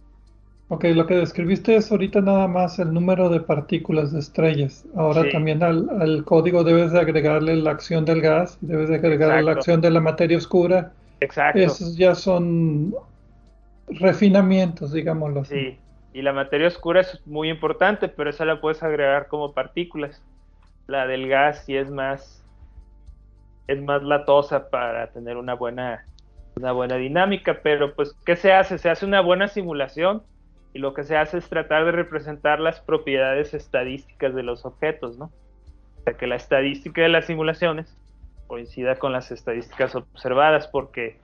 Ok, lo que describiste es ahorita nada más el número de partículas de estrellas. Ahora también al, código debes de agregarle la acción del gas, debes de agregarle la acción de la materia oscura. Exacto. Esos ya son refinamientos, digámoslo así. Sí, y la materia oscura es muy importante, pero esa la puedes agregar como partículas. La del gas sí es más es más latosa para tener una buena, una buena dinámica, pero pues, ¿qué se hace? Se hace una buena simulación y lo que se hace es tratar de representar las propiedades estadísticas de los objetos, ¿no? O sea, que la estadística de las simulaciones coincida con las estadísticas observadas, porque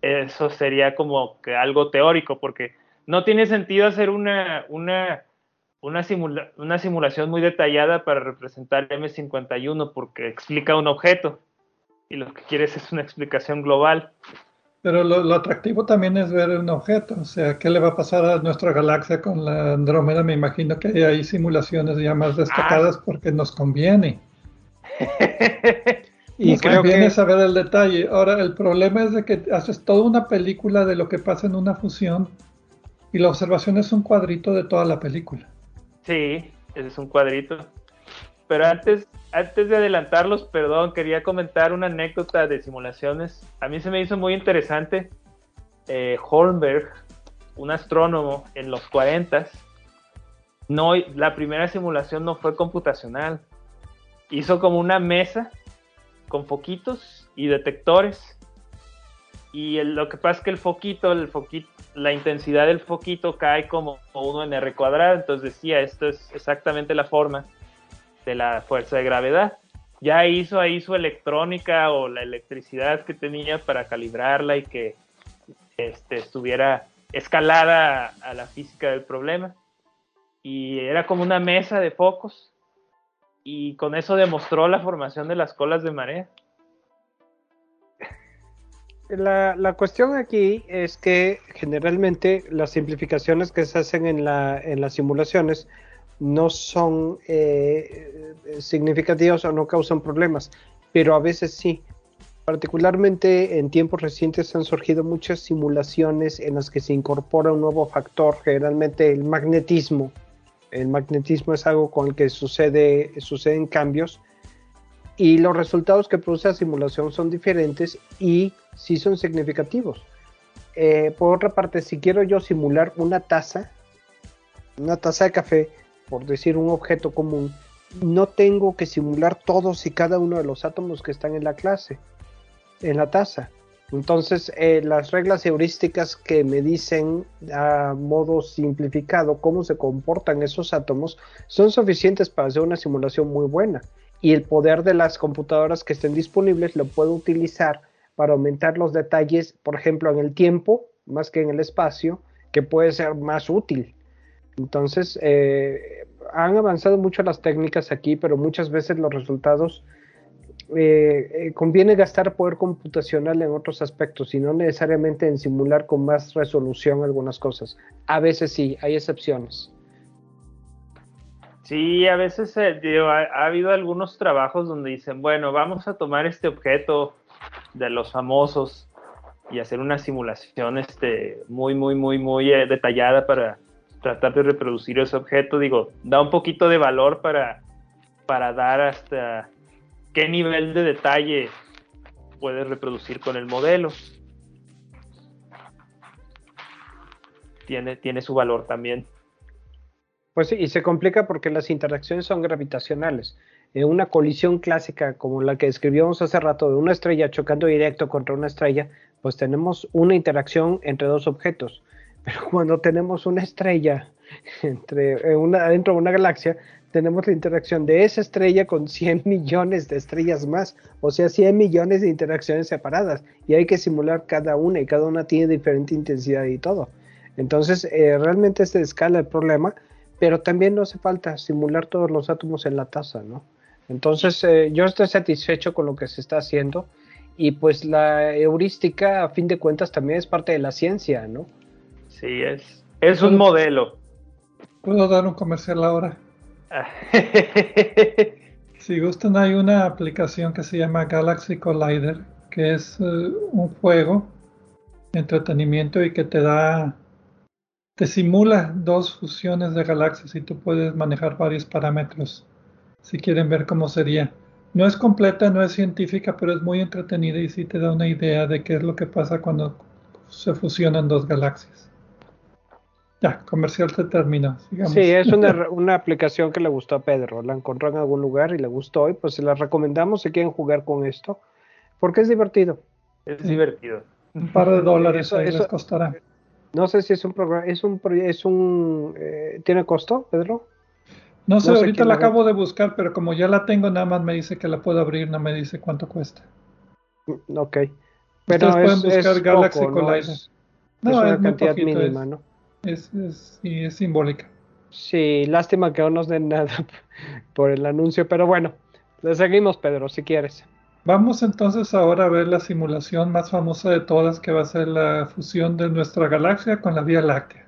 eso sería como que algo teórico, porque no tiene sentido hacer una, una, una, una simulación muy detallada para representar M51 porque explica un objeto y lo que quieres es una explicación global. Pero lo, atractivo también es ver un objeto, o sea, ¿qué le va a pasar a nuestra galaxia con la Andrómeda? Me imagino que hay simulaciones ya más destacadas ah. porque nos conviene. y nos creo conviene saber el detalle. Ahora, el problema es de que haces toda una película de lo que pasa en una fusión y la observación es un cuadrito de toda la película. Sí, ese es un cuadrito. Pero antes, antes de adelantarlos, perdón, quería comentar una anécdota de simulaciones. A mí se me hizo muy interesante. Eh, Holmberg, un astrónomo en los 40, no, la primera simulación no fue computacional. Hizo como una mesa con foquitos y detectores. Y lo que pasa es que el foquito, el foquito, la intensidad del foquito cae como uno en R cuadrado. Entonces decía, esto es exactamente la forma de la fuerza de gravedad. Ya hizo ahí su electrónica o la electricidad que tenía para calibrarla y que este, estuviera escalada a la física del problema. Y era como una mesa de focos y con eso demostró la formación de las colas de marea. La, la, cuestión aquí es que generalmente las simplificaciones que se hacen en, la, en las simulaciones no son eh, significativos o no causan problemas, pero a veces sí. Particularmente en tiempos recientes han surgido muchas simulaciones en las que se incorpora un nuevo factor, generalmente el magnetismo. El magnetismo es algo con el que sucede, suceden cambios y los resultados que produce la simulación son diferentes y sí son significativos. Eh, por otra parte, si quiero yo simular una taza, una taza de café, por decir un objeto común, no tengo que simular todos y cada uno de los átomos que están en la clase, en la taza. Entonces, eh, las reglas heurísticas que me dicen a modo simplificado cómo se comportan esos átomos son suficientes para hacer una simulación muy buena. Y el poder de las computadoras que estén disponibles lo puedo utilizar para aumentar los detalles, por ejemplo, en el tiempo, más que en el espacio, que puede ser más útil. Entonces, eh, han avanzado mucho las técnicas aquí, pero muchas veces los resultados eh, eh, conviene gastar poder computacional en otros aspectos y no necesariamente en simular con más resolución algunas cosas. A veces sí, hay excepciones. Sí, a veces ha, habido algunos trabajos donde dicen, bueno, vamos a tomar este objeto de los famosos y hacer una simulación este, muy, muy, muy, muy detallada para tratar de reproducir ese objeto, digo, da un poquito de valor para, para dar hasta qué nivel de detalle puedes reproducir con el modelo. Tiene, tiene su valor también. Pues sí, y se complica porque las interacciones son gravitacionales. En una colisión clásica como la que describíamos hace rato de una estrella chocando directo contra una estrella, pues tenemos una interacción entre dos objetos. Cuando tenemos una estrella entre, una, dentro de una galaxia, tenemos la interacción de esa estrella con 100 millones de estrellas más, o sea, 100 millones de interacciones separadas, y hay que simular cada una, y cada una tiene diferente intensidad y todo. Entonces, eh, realmente se escala el problema, pero también no hace falta simular todos los átomos en la taza, ¿no? Entonces, eh, yo estoy satisfecho con lo que se está haciendo, y pues la heurística, a fin de cuentas, también es parte de la ciencia, ¿no? Sí, es, es un modelo. ¿Puedo dar un comercial ahora? si gustan, hay una aplicación que se llama Galaxy Collider, que es eh, un juego, entretenimiento y que te da, te simula dos fusiones de galaxias y tú puedes manejar varios parámetros si quieren ver cómo sería. No es completa, no es científica, pero es muy entretenida y sí te da una idea de qué es lo que pasa cuando se fusionan dos galaxias. Ya, comercial se terminó. Sí, es una, aplicación que le gustó a Pedro. La encontró en algún lugar y le gustó y pues se la recomendamos si quieren jugar con esto. Porque es divertido. Es divertido. Un par de dólares ahí les costará. No sé si es un programa, es un, es un, eh, ¿tiene costo, Pedro? No sé, ahorita la acabo de buscar, pero como ya la tengo, nada más me dice que la puedo abrir, no me dice cuánto cuesta. Mm, ok. Pero Ustedes pueden buscar Galaxy Collider. No, es, una cantidad mínima, ¿no? Es, es, es simbólica. Sí, lástima que no nos den nada por el anuncio, pero bueno, le seguimos, Pedro, si quieres. Vamos entonces ahora a ver la simulación más famosa de todas, que va a ser la fusión de nuestra galaxia con la Vía Láctea.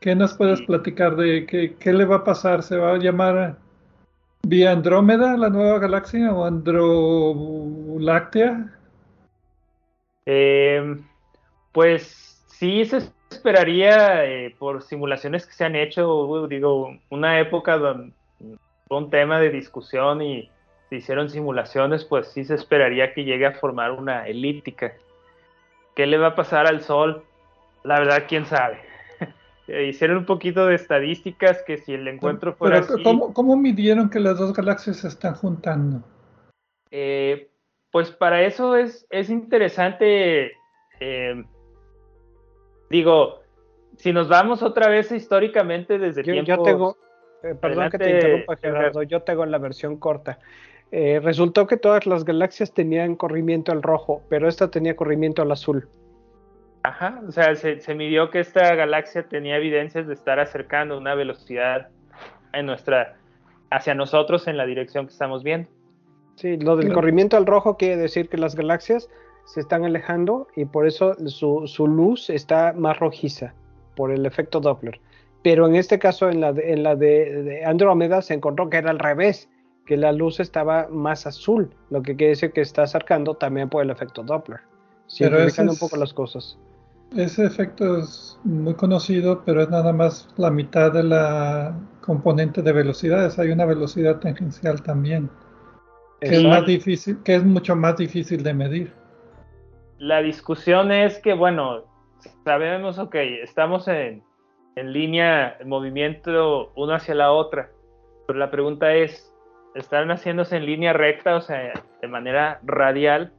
¿Qué nos puedes platicar de qué, qué le va a pasar? ¿Se va a llamar Vía Andrómeda, la nueva galaxia, o Androláctea? Eh, pues sí, se esperaría eh, por simulaciones que se han hecho, digo, una época donde fue un tema de discusión y se hicieron simulaciones, pues sí se esperaría que llegue a formar una elíptica. ¿Qué le va a pasar al Sol? La verdad, quién sabe. hicieron un poquito de estadísticas que si el encuentro fuera Pero, ¿cómo, ¿cómo, midieron que las dos galaxias se están juntando? Eh, pues para eso es, es interesante eh, digo, si nos vamos otra vez históricamente desde yo, Yo tengo, eh, perdón que te interrumpa Gerardo, yo tengo la versión corta. Eh, resultó que todas las galaxias tenían corrimiento al rojo, pero esta tenía corrimiento al azul. Ajá, o sea, se, se midió que esta galaxia tenía evidencias de estar acercando una velocidad en nuestra, hacia nosotros en la dirección que estamos viendo. Sí, lo del corrimiento al rojo quiere decir que las galaxias se están alejando y por eso su, luz está más rojiza por el efecto Doppler. Pero en este caso, en la, de, en la de, Andrómeda, se encontró que era al revés, que la luz estaba más azul, lo que quiere decir que está acercando también por el efecto Doppler. Simplificando un poco las cosas. Ese efecto es muy conocido, pero es nada más la mitad de la componente de velocidades. Hay una velocidad tangencial también, que es, más difícil, que es mucho más difícil de medir la discusión es que, bueno, sabemos, ok, estamos en, en línea, en movimiento uno hacia la otra, pero la pregunta es, ¿están haciéndose en línea recta, o sea, de manera radial,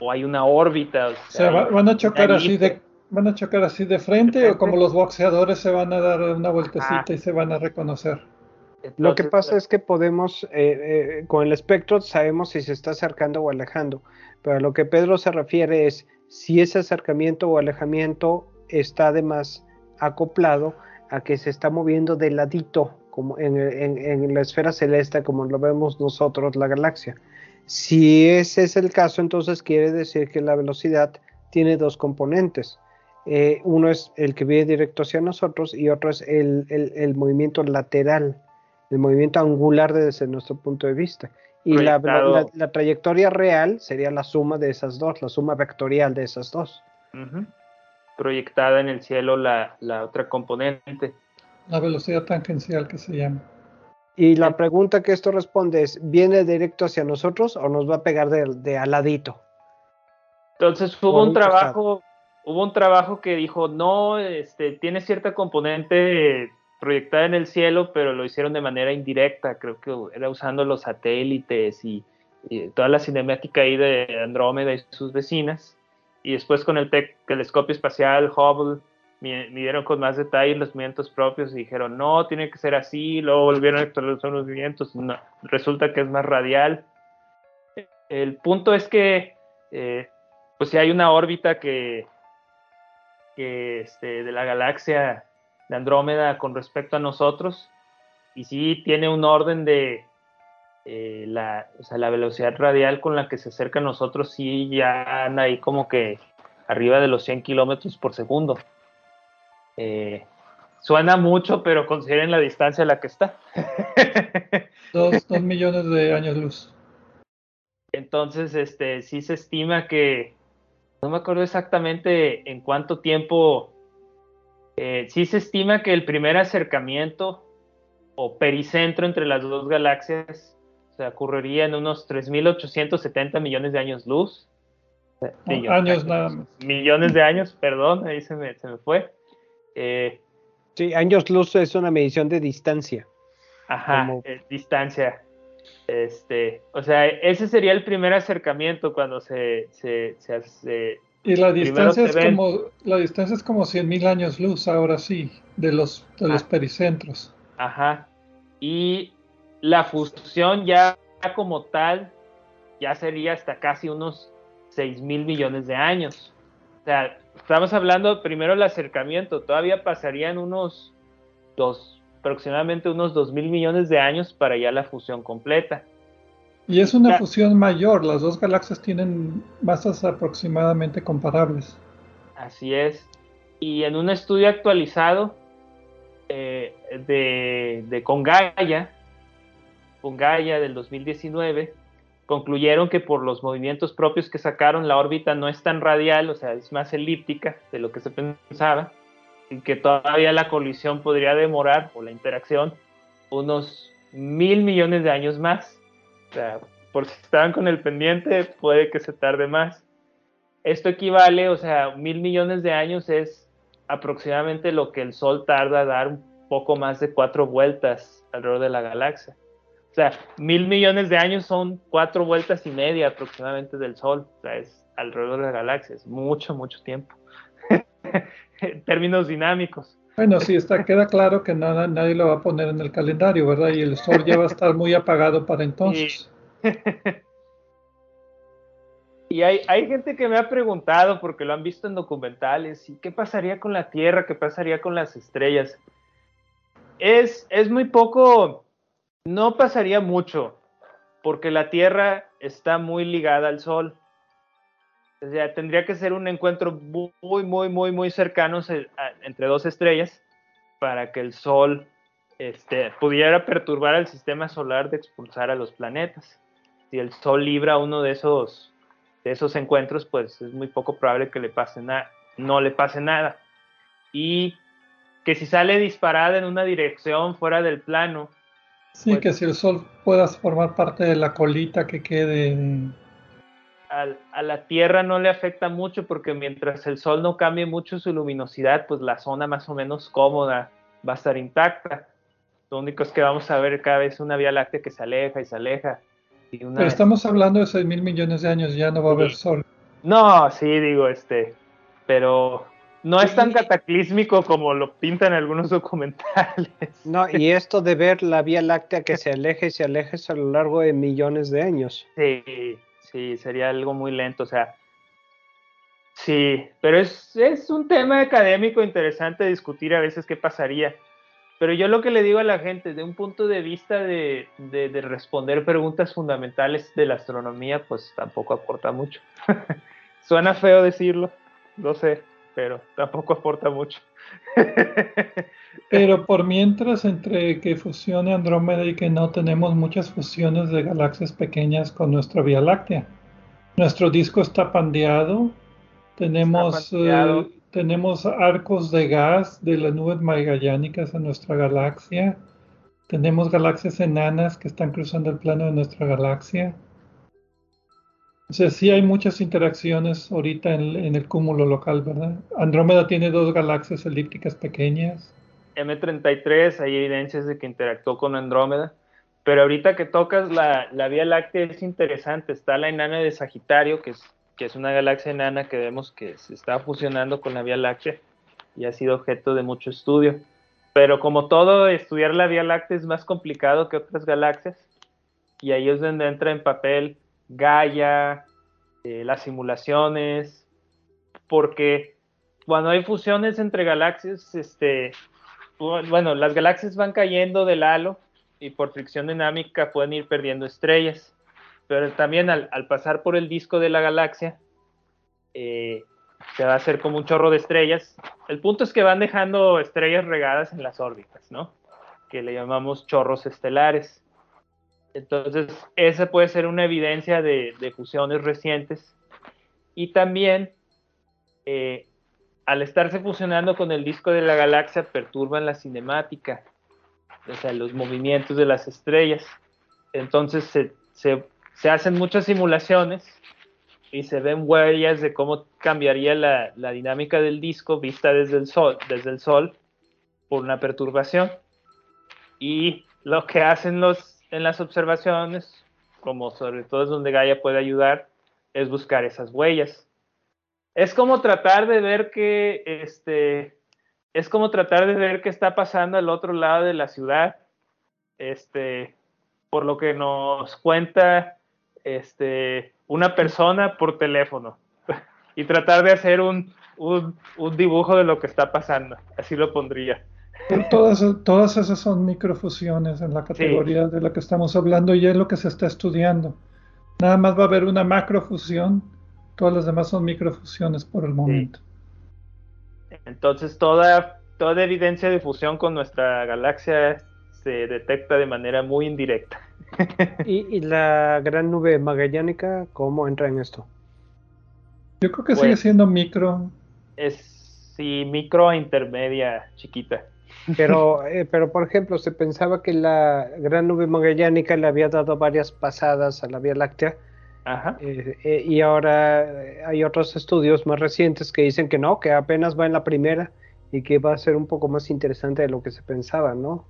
o hay una órbita? O sea, van a chocar así de van a chocar así de frente, o como los boxeadores se van a dar una vueltecita ah. y se van a reconocer. Lo que pasa es que podemos, eh, eh, con el espectro sabemos si se está acercando o alejando. Pero a lo que Pedro se refiere es si ese acercamiento o alejamiento está además acoplado a que se está moviendo de ladito como en, en, la esfera celeste como lo vemos nosotros, la galaxia. Si ese es el caso, entonces quiere decir que la velocidad tiene dos componentes. Eh, uno es el que viene directo hacia nosotros y otro es el, el, movimiento lateral, el movimiento angular desde nuestro punto de vista. Y la, la, trayectoria real sería la suma de esas dos, la suma vectorial de esas dos. Proyectada en el cielo la, la otra componente. La velocidad tangencial que se llama. Y la pregunta que esto responde es, ¿viene directo hacia nosotros o nos va a pegar de, de aladito? Entonces hubo un trabajo, hubo un trabajo que dijo, no, este, tiene cierta componente proyectada en el cielo, pero lo hicieron de manera indirecta, creo que era usando los satélites y, toda la cinemática ahí de Andrómeda y sus vecinas. Y después con el telescopio espacial Hubble midieron con más detalle los movimientos propios y dijeron, no, tiene que ser así, luego volvieron a actualizar los movimientos, resulta que es más radial. El punto es que, eh, pues si hay una órbita que, este, de la galaxia de Andrómeda con respecto a nosotros, y sí tiene un orden de eh, la, o sea, la velocidad radial con la que se acerca a nosotros, sí ya anda ahí como que arriba de los 100 kilómetros por segundo. Eh, suena mucho, pero consideren la distancia a la que está. dos, millones de años luz. Entonces, este, sí se estima que, no me acuerdo exactamente en cuánto tiempo, eh, sí se estima que el primer acercamiento o pericentro entre las dos galaxias se ocurriría en unos 3.870 millones de años luz. años nada más. Millones de años, perdón, ahí se me, se me fue. Eh, sí, años luz es una medición de distancia. Ajá, eh, distancia. Este, o sea, ese sería el primer acercamiento cuando se, se, hace. Y la distancia es como la distancia es como 100.000 años luz, ahora sí, de los, de los ah. pericentros. Ajá. Y la fusión ya como tal ya sería hasta casi unos 6 mil millones de años. O sea, estamos hablando primero el acercamiento, todavía pasarían unos dos, aproximadamente unos dos mil millones de años para ya la fusión completa. Y es una fusión mayor, las dos galaxias tienen masas aproximadamente comparables. Así es. Y en un estudio actualizado eh, de, de Congaya, Congaya del 2019, concluyeron que por los movimientos propios que sacaron la órbita no es tan radial, o sea, es más elíptica de lo que se pensaba, y que todavía la colisión podría demorar, o la interacción, unos mil millones de años más. Sea, por si estaban con el pendiente, puede que se tarde más. Esto equivale, o sea, mil millones de años es aproximadamente lo que el Sol tarda a dar un poco más de cuatro vueltas alrededor de la galaxia. O sea, mil millones de años son cuatro vueltas y media aproximadamente del Sol. O sea, es alrededor de la galaxia, es mucho, mucho tiempo. en términos dinámicos. Bueno, sí, está, queda claro que nada, nadie lo va a poner en el calendario, ¿verdad? Y el Sol ya va a estar muy apagado para entonces. Y, hay, hay gente que me ha preguntado, porque lo han visto en documentales, ¿y qué pasaría con la Tierra? ¿Qué pasaría con las estrellas? Es, es muy poco no pasaría mucho, porque la Tierra está muy ligada al Sol. O sea, tendría que ser un encuentro muy, muy, muy, muy cercano entre dos estrellas para que el Sol este, pudiera perturbar al sistema solar de expulsar a los planetas. Si el Sol libra uno de esos, de esos encuentros, pues es muy poco probable que le pase nada, no le pase nada. Y que si sale disparada en una dirección fuera del plano, Sí, pues que si el sol pueda formar parte de la colita que quede. A, la Tierra no le afecta mucho porque mientras el sol no cambie mucho su luminosidad, pues la zona más o menos cómoda va a estar intacta. Lo único es que vamos a ver cada vez una Vía Láctea que se aleja y se aleja. Pero estamos hablando de 6 mil millones de años, ya no va a haber sol. No, sí, digo, este, pero no es tan cataclísmico como lo pintan algunos documentales. No, y esto de ver la Vía Láctea que se aleja y se aleja a lo largo de millones de años. Sí, sí, sería algo muy lento, o sea. Sí, pero es, es un tema académico interesante discutir a veces qué pasaría. Pero yo lo que le digo a la gente, de un punto de vista de, de, responder preguntas fundamentales de la astronomía, pues tampoco aporta mucho. Suena feo decirlo, no sé, pero tampoco aporta mucho. pero por mientras, entre que fusione Andrómeda y que no, tenemos muchas fusiones de galaxias pequeñas con nuestra Vía Láctea. Nuestro disco está pandeado, tenemos tenemos arcos de gas de las nubes magallánicas en nuestra galaxia. Tenemos galaxias enanas que están cruzando el plano de nuestra galaxia. O sea, sí hay muchas interacciones ahorita en, el cúmulo local, ¿verdad? Andrómeda tiene dos galaxias elípticas pequeñas. M33, hay evidencias de que interactuó con Andrómeda. Pero ahorita que tocas la, la Vía Láctea es interesante. Está la enana de Sagitario, que es que es una galaxia enana que vemos que se está fusionando con la Vía Láctea y ha sido objeto de mucho estudio. Pero como todo, estudiar la Vía Láctea es más complicado que otras galaxias y ahí es donde entra en papel Gaia, eh, las simulaciones, porque cuando hay fusiones entre galaxias, este, bueno, las galaxias van cayendo del halo y por fricción dinámica pueden ir perdiendo estrellas pero también al, pasar por el disco de la galaxia, eh, se va a hacer como un chorro de estrellas. El punto es que van dejando estrellas regadas en las órbitas, ¿no? Que le llamamos chorros estelares. Entonces, esa puede ser una evidencia de, fusiones recientes. Y también, eh, al estarse fusionando con el disco de la galaxia, perturban la cinemática, o sea, los movimientos de las estrellas. Entonces, se, se se hacen muchas simulaciones y se ven huellas de cómo cambiaría la, dinámica del disco vista desde el sol, desde el sol por una perturbación. Y lo que hacen los en las observaciones, como sobre todo es donde Gaia puede ayudar, es buscar esas huellas. Es como tratar de ver que este es como tratar de ver qué está pasando al otro lado de la ciudad. Este, por lo que nos cuenta este, una persona por teléfono y tratar de hacer un, dibujo de lo que está pasando. Así lo pondría. Todas, todas esas son microfusiones en la categoría de la que estamos hablando y es lo que se está estudiando. Nada más va a haber una macrofusión, todas las demás son microfusiones por el momento. Entonces toda, toda evidencia de fusión con nuestra galaxia se detecta de manera muy indirecta. ¿Y, la gran nube magallánica cómo entra en esto? Yo creo que sigue pues, siendo micro. Es sí, micro a intermedia, chiquita. Pero, eh, pero por ejemplo, se pensaba que la gran nube magallánica le había dado varias pasadas a la Vía Láctea. Ajá. Eh, eh, y ahora hay otros estudios más recientes que dicen que no, que apenas va en la primera y que va a ser un poco más interesante de lo que se pensaba, ¿no?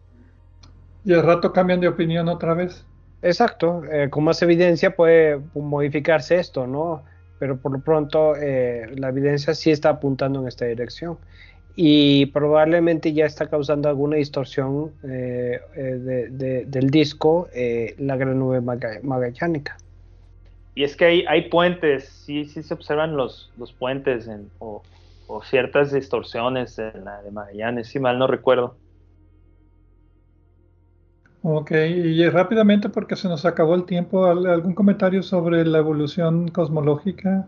Y al rato cambian de opinión otra vez. Exacto, eh, con más evidencia puede modificarse esto, ¿no? Pero por lo pronto eh, la evidencia sí está apuntando en esta dirección y probablemente ya está causando alguna distorsión eh, del disco la gran nube magallánica. Y es que hay, hay puentes, sí, sí se observan los, los puentes o, o, ciertas distorsiones en la de Magallanes, si mal no recuerdo. Ok, y rápidamente porque se nos acabó el tiempo, ¿algún comentario sobre la evolución cosmológica?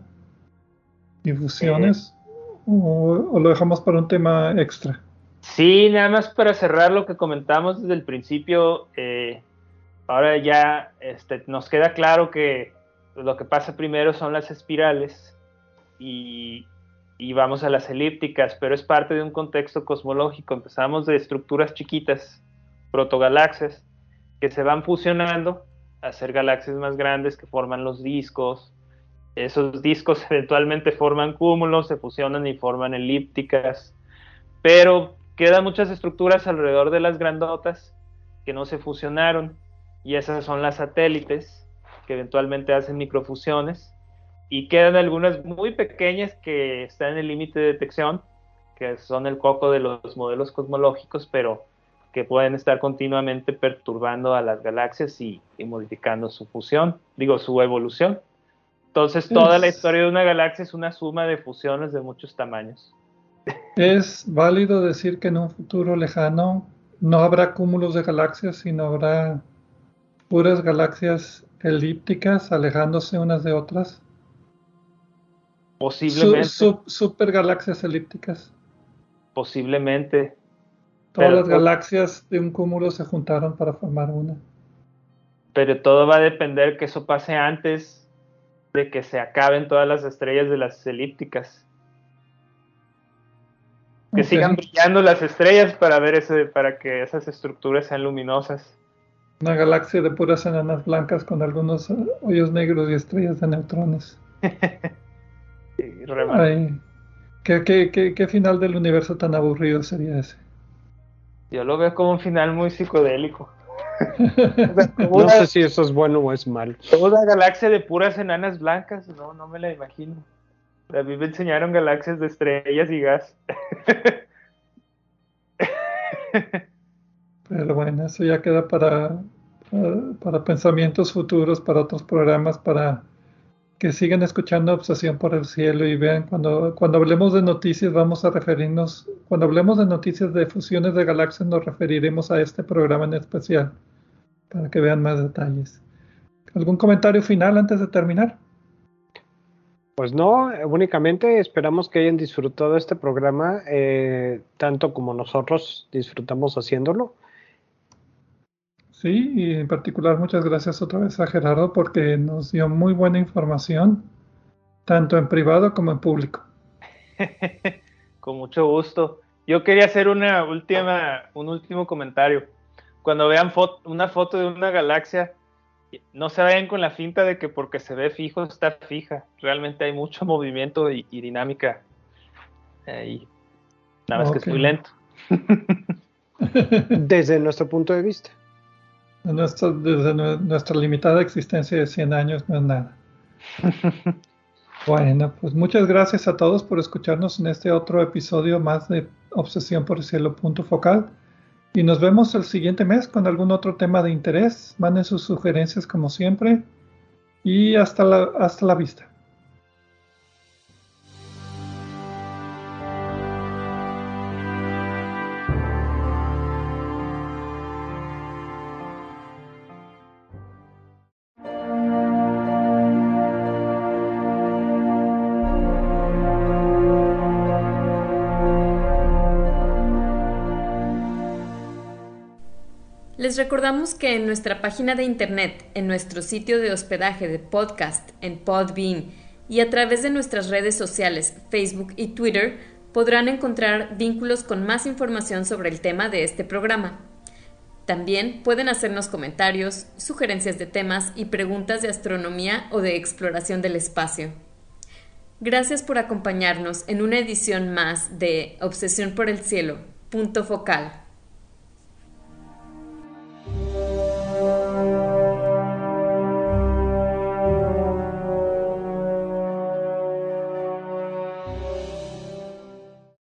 ¿Difusiones? O, lo dejamos para un tema extra? Sí, nada más para cerrar lo que comentamos desde el principio, eh, ahora ya este, nos queda claro que lo que pasa primero son las espirales y, y vamos a las elípticas, pero es parte de un contexto cosmológico. Empezamos de estructuras chiquitas, protogalaxias, que se van fusionando a hacer galaxias más grandes que forman los discos. Esos discos eventualmente forman cúmulos, se fusionan y forman elípticas, pero quedan muchas estructuras alrededor de las grandotas que no se fusionaron y esas son las satélites que eventualmente hacen microfusiones y quedan algunas muy pequeñas que están en el límite de detección, que son el coco de los modelos cosmológicos, pero que pueden estar continuamente perturbando a las galaxias y, modificando su fusión, digo, su evolución. Entonces, toda la historia de una galaxia es una suma de fusiones de muchos tamaños. ¿Es válido decir que en un futuro lejano no habrá cúmulos de galaxias, sino habrá puras galaxias elípticas alejándose unas de otras. Posiblemente. super galaxias elípticas. Posiblemente. Todas las galaxias de un cúmulo se juntaron para formar una. Pero todo va a depender que eso pase antes de que se acaben todas las estrellas de las elípticas. Que sigan brillando las estrellas para ver ese, para que esas estructuras sean luminosas. Una galaxia de puras enanas blancas con algunos hoyos negros y estrellas de neutrones. ¿qué, final del universo tan aburrido sería ese? Yo lo veo como un final muy psicodélico. no sé si eso es bueno o es malo. Toda galaxia de puras enanas blancas, no, no me la imagino. A mí me enseñaron galaxias de estrellas y gas. Pero bueno, eso ya queda para, para, pensamientos futuros, para otros programas, para que sigan escuchando Obsesión por el Cielo y vean cuando, cuando hablemos de noticias vamos a referirnos, cuando hablemos de noticias de fusiones de galaxias nos referiremos a este programa en especial para que vean más detalles. ¿Algún comentario final antes de terminar? Pues no, únicamente esperamos que hayan disfrutado este programa eh, tanto como nosotros disfrutamos haciéndolo. Sí, y en particular muchas gracias otra vez a Gerardo porque nos dio muy buena información, tanto en privado como en público. Con mucho gusto. Yo quería hacer una última, un último comentario. Cuando vean una foto de una galaxia, no se vayan con la finta de que porque se ve fijo está fija. Realmente hay mucho movimiento y, dinámica ahí. Nada más que es muy lento. Desde nuestro punto de vista. Desde nuestra limitada existencia de 100 años no es nada. bueno, pues muchas gracias a todos por escucharnos en este otro episodio más de Obsesión por el Cielo Punto Focal. Y nos vemos el siguiente mes con algún otro tema de interés. Manden sus sugerencias como siempre. Y hasta la, hasta la vista. Les recordamos que en nuestra página de internet, en nuestro sitio de hospedaje de podcast, en Podbean y a través de nuestras redes sociales, Facebook y Twitter, podrán encontrar vínculos con más información sobre el tema de este programa. También pueden hacernos comentarios, sugerencias de temas y preguntas de astronomía o de exploración del espacio. Gracias por acompañarnos en una edición más de Obsesión por el Cielo, punto focal.